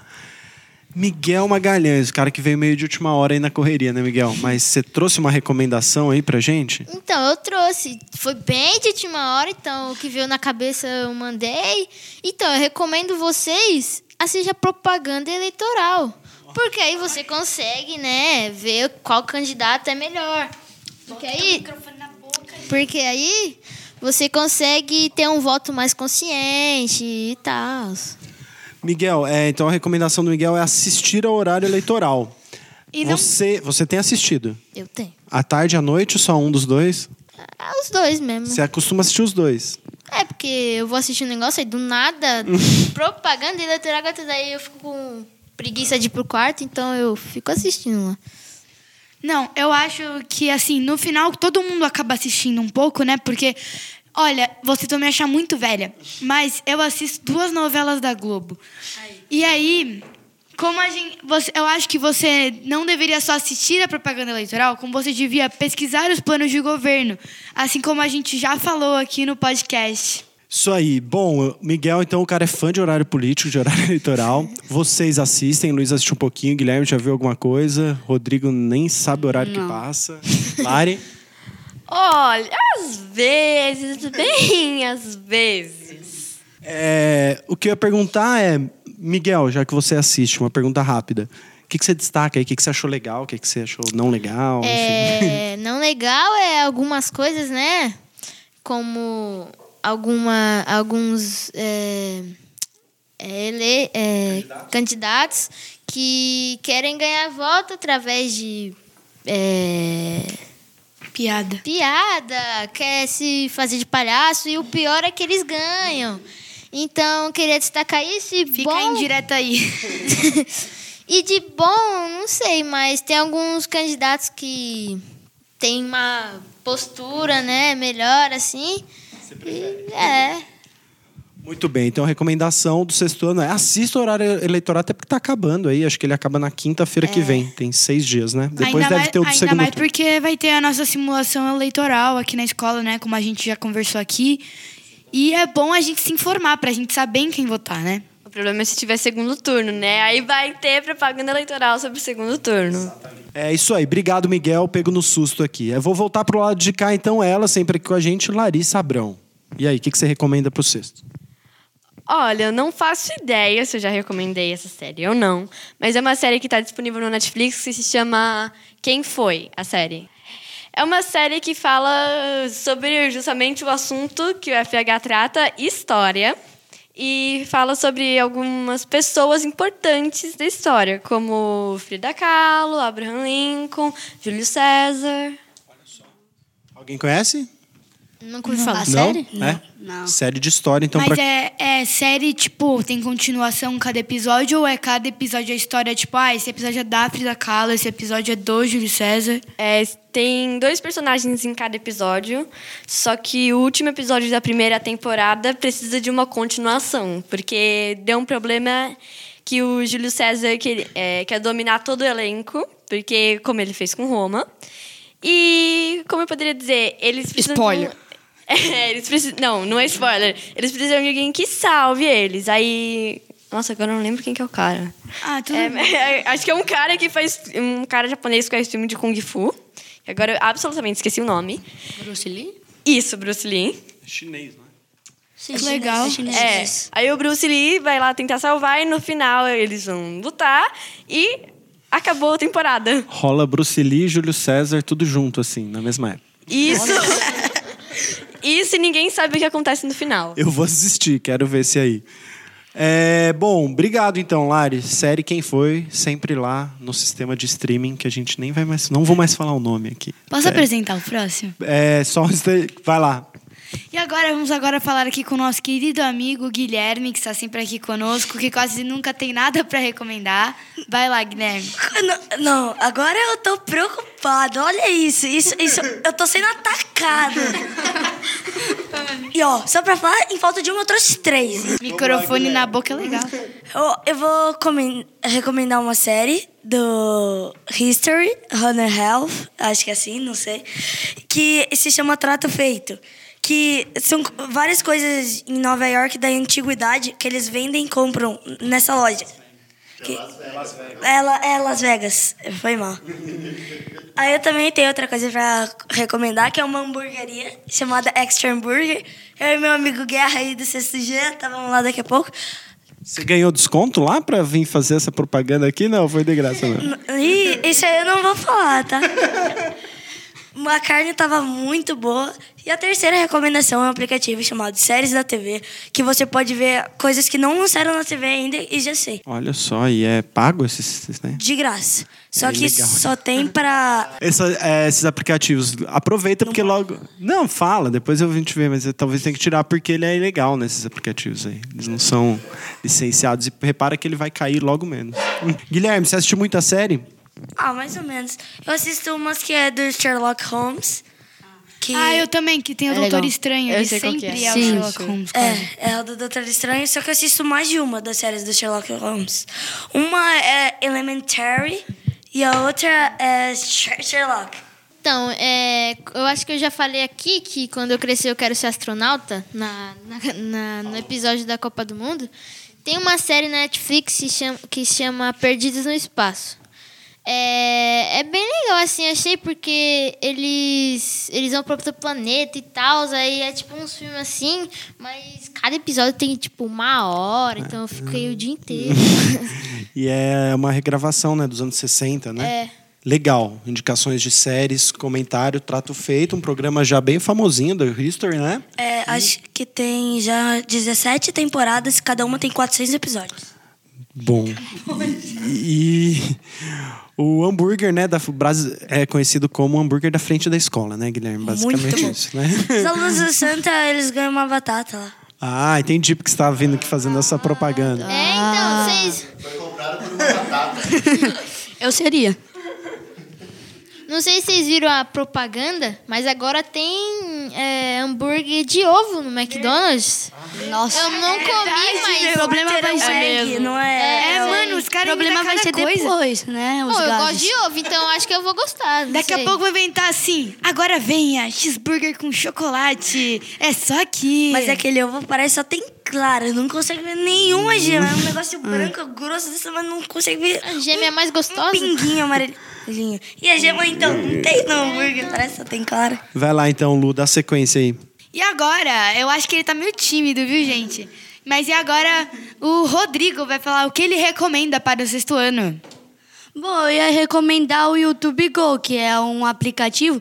Miguel Magalhães, o cara que veio meio de última hora aí na correria, né, Miguel? Mas você trouxe uma recomendação aí pra gente?
Então, eu trouxe. Foi bem de última hora, então o que veio na cabeça eu mandei. Então, eu recomendo vocês assistir a propaganda eleitoral. Porque aí você consegue, né, ver qual candidato é melhor. Porque aí, porque aí você consegue ter um voto mais consciente e tal.
Miguel, é, então a recomendação do Miguel é assistir ao horário eleitoral.
E não-
Você, você tem assistido?
Eu tenho.
À tarde, à noite, só um dos dois?
Ah, os dois mesmo.
Você costuma assistir os dois?
É, porque eu vou assistir um negócio aí do nada, propaganda eleitoral, daí eu fico com preguiça de ir pro quarto, então eu fico assistindo lá.
Não, eu acho que, assim, no final todo mundo acaba assistindo um pouco, né? Porque, olha, você me achar muito velha, mas eu assisto duas novelas da Globo. E aí, como a gente. Você, eu acho que você não deveria só assistir a propaganda eleitoral, como você devia pesquisar os planos de governo. Assim como a gente já falou aqui no podcast.
Isso aí. Bom, Miguel, então, o cara é fã de horário político, de horário eleitoral. Vocês assistem, Luiz assistiu um pouquinho, Guilherme já viu alguma coisa, Rodrigo nem sabe o horário que passa. Lari?
Olha, às vezes, bem às vezes.
É, o que eu ia perguntar é, Miguel, já que você assiste, uma pergunta rápida. O que, que você destaca aí? O que, que você achou legal? O que, que você achou não legal? Enfim.
É, não legal é algumas coisas, né? Como alguma, alguns é, é, ele, é, candidatos que querem ganhar voto através de é,
Piada.
piada, quer se fazer de palhaço e o pior é que eles ganham. Então, queria destacar isso e
Fica
bom...
indireta aí.
E de bom, não sei, mas tem alguns candidatos que têm uma postura, né, melhor assim. É.
Muito bem, então a recomendação do sexto ano é assista o horário eleitoral, até porque tá acabando aí. Acho que ele acaba na quinta-feira que vem. Tem seis dias, né? Depois
ainda
deve
mais,
ter o do
ainda
segundo
mais porque vai ter a nossa simulação eleitoral aqui na escola, né? Como a gente já conversou aqui. E é bom a gente se informar pra gente saber em quem votar, né?
O problema é se tiver segundo turno, né? Aí vai ter propaganda eleitoral sobre o segundo turno.
É isso aí. Obrigado, Miguel. Pego no susto aqui. Eu vou voltar pro lado de cá, então, ela, sempre aqui com a gente, Larissa Abrão. E aí, o que, que você recomenda pro sexto?
Olha, eu não faço ideia se eu já recomendei essa série ou não. Mas é uma série que está disponível no Netflix que se chama Quem Foi? A série. É uma série que fala sobre justamente o assunto que o FH trata, história. E fala sobre algumas pessoas importantes da história, como Frida Kahlo, Abraham Lincoln, Júlio César.
Alguém conhece?
Nunca ouvi falar.
Não?
série?
É?
Não.
Série de história, então.
Mas
pra-
é, é série, tipo, tem continuação cada episódio ou é cada episódio a história, tipo, ah, esse episódio é da Frida Kahlo, esse episódio é do Júlio César.
É, tem dois personagens em cada episódio, só que o último episódio da primeira temporada precisa de uma continuação, porque deu um problema que o Júlio César que, é, quer dominar todo o elenco, porque como ele fez com Roma. E, como eu poderia dizer, eles precisam... de um-
Spoiler.
É, eles precisam... Não, não é spoiler. Eles precisam de alguém que salve eles. Aí... Nossa, agora eu não lembro quem que é o cara.
Ah, tudo
É,
bem.
é, acho que é um cara que faz. Um cara japonês que faz filme de Kung Fu. Agora eu absolutamente esqueci o nome.
Bruce Lee?
Isso, Bruce Lee.
Chinês, né?
Sim,
Que legal.
chinês,
É. Aí o Bruce Lee vai lá tentar salvar e no final eles vão lutar e acabou a temporada.
Rola Bruce Lee e Júlio César, tudo junto, assim, na mesma época.
Isso. Isso e ninguém sabe o que acontece no final.
Eu vou assistir, quero ver esse aí. É, bom, obrigado então, Lari. Série Quem Foi, sempre lá no sistema de streaming, que a gente nem vai mais. Não vou mais falar o nome aqui.
Posso
é,
apresentar o próximo?
É, só. Vai lá.
E agora, vamos agora falar aqui com o nosso querido amigo Guilherme, que está sempre aqui conosco, que quase nunca tem nada para recomendar. Vai lá, Guilherme.
Não, não, agora eu tô preocupado. Olha isso, isso, isso. Eu tô sendo atacado. E ó, só pra falar, em falta de uma eu trouxe três.
Microfone na boca é legal.
Eu, eu vou comen- recomendar uma série do History, Honor Health, acho que é assim, não sei, que se chama Trato Feito. Que são várias coisas em Nova York da antiguidade que eles vendem e compram nessa loja. Que- É, La- é Las Vegas, foi mal. Aí eu também tenho outra coisa pra recomendar, que é uma hamburgueria chamada Extra Hamburger. Eu e meu amigo Guerra aí do sexto G, estavam lá daqui a pouco.
Você ganhou desconto lá pra vir fazer essa propaganda aqui? Não, foi de graça mesmo.
Ih, isso aí eu não vou falar, tá? A carne tava muito boa. E a terceira recomendação é um aplicativo chamado Séries da TV, que você pode ver coisas que não lançaram na TV ainda e já sei.
Olha só, e é pago esses, né?
De graça. Só
É
que
legal.
só tem pra.
Essa- é, esses aplicativos, aproveita porque logo. Não, fala, depois eu vim te ver, mas talvez tenha que tirar porque ele é ilegal nesses aplicativos aí. Eles não são licenciados e repara que ele vai cair logo menos. Guilherme, você assistiu muita série?
Ah, mais ou menos. Eu assisto umas que é do Sherlock Holmes. Que
Ah, eu também, que tem o
É
Doutor
legal.
Estranho.
Eu
Ele sempre
é.
é, o
Sim,
Sherlock. Holmes. quase.
É, é o do Doutor Estranho, só que eu assisto mais de uma das séries do Sherlock Holmes. Uma é Elementary e a outra é Sher- Sherlock.
Então, é, eu acho que eu já falei aqui que quando eu crescer eu quero ser astronauta, na, na- na- no episódio da Copa do Mundo. Tem uma série na Netflix que se chama, que se chama Perdidos no Espaço. É, é bem legal, assim, achei, porque eles, eles vão para outro planeta e tal, aí é tipo uns filmes assim, mas cada episódio tem tipo uma hora, então eu fiquei o dia inteiro.
E é uma regravação, né, dos anos 60, né?
É.
Legal. Indicações de séries, comentário, trato feito. Um programa já bem famosinho do History, né?
É, acho que tem já 17 temporadas, cada uma tem 400 episódios.
Bom. E o hambúrguer, né, da Brasi- é conhecido como o hambúrguer da frente da escola, né, Guilherme? Basicamente
Muito bom.
isso, né?
Os alunos do Santa, eles ganham uma batata lá.
Ah, entendi porque você estava vindo aqui fazendo essa propaganda.
É, então, vocês.
Eu seria.
Não sei se vocês viram a propaganda, mas agora tem é, hambúrguer de ovo no McDonald's.
Nossa.
Eu não comi, mas.
O problema vai ser
não é?
É, mano, os
O
caras
problema
inventam
vai ser
coisa.
depois, né? Os
Pô, eu gosto de ovo, então acho que eu vou gostar.
Daqui a
sei.
pouco vai inventar assim. Agora venha, cheeseburger com chocolate. É só aqui.
Mas aquele ovo parece só tem clara, não consegue ver nenhuma gema. É um negócio branco, grosso desse, mas não consegue ver
A gêmea é mais
um
gostosa.
pinguinho amarelinho. E a gema, então, não tem no hambúrguer, parece que só tem clara.
Vai lá então, Lu, dá sequência aí.
E agora? Eu acho que ele tá meio tímido, viu, gente? Mas e agora o Rodrigo vai falar o que ele recomenda para o sexto ano.
Bom, eu ia recomendar o YouTube Go, que é um aplicativo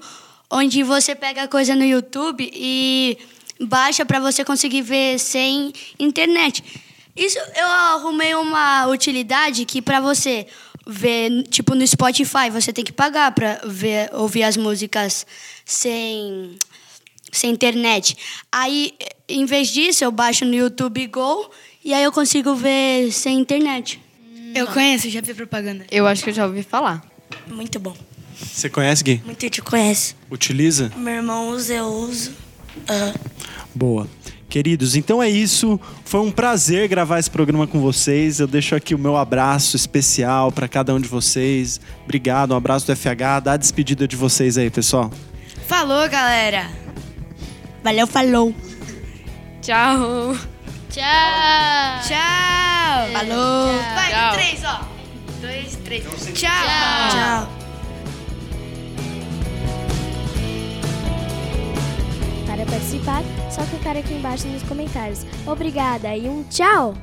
onde você pega coisa no YouTube e baixa para você conseguir ver sem internet. Isso eu arrumei uma utilidade que para você ver, tipo no Spotify, você tem que pagar para ver ouvir as músicas sem sem internet. Aí, em vez disso, eu baixo no YouTube Go e aí eu consigo ver sem internet.
Eu conheço, já vi propaganda.
Eu acho que eu já ouvi falar.
Muito bom.
Você conhece, Gui?
Muito te conhece.
Utiliza?
Meu irmão usa, eu uso. Aham.
Boa. Queridos, então é isso. Foi um prazer gravar esse programa com vocês. Eu deixo aqui o meu abraço especial para cada um de vocês. Obrigado, um abraço do FH. Dá a despedida de vocês aí, pessoal.
Falou, galera.
Valeu, falou.
Tchau.
Tchau.
Tchau.
Falou.
Vai,
Tchau.
três, ó. Dois, três. Tchau.
Tchau.
Para participar, só clicar aqui embaixo nos comentários. Obrigada e um tchau!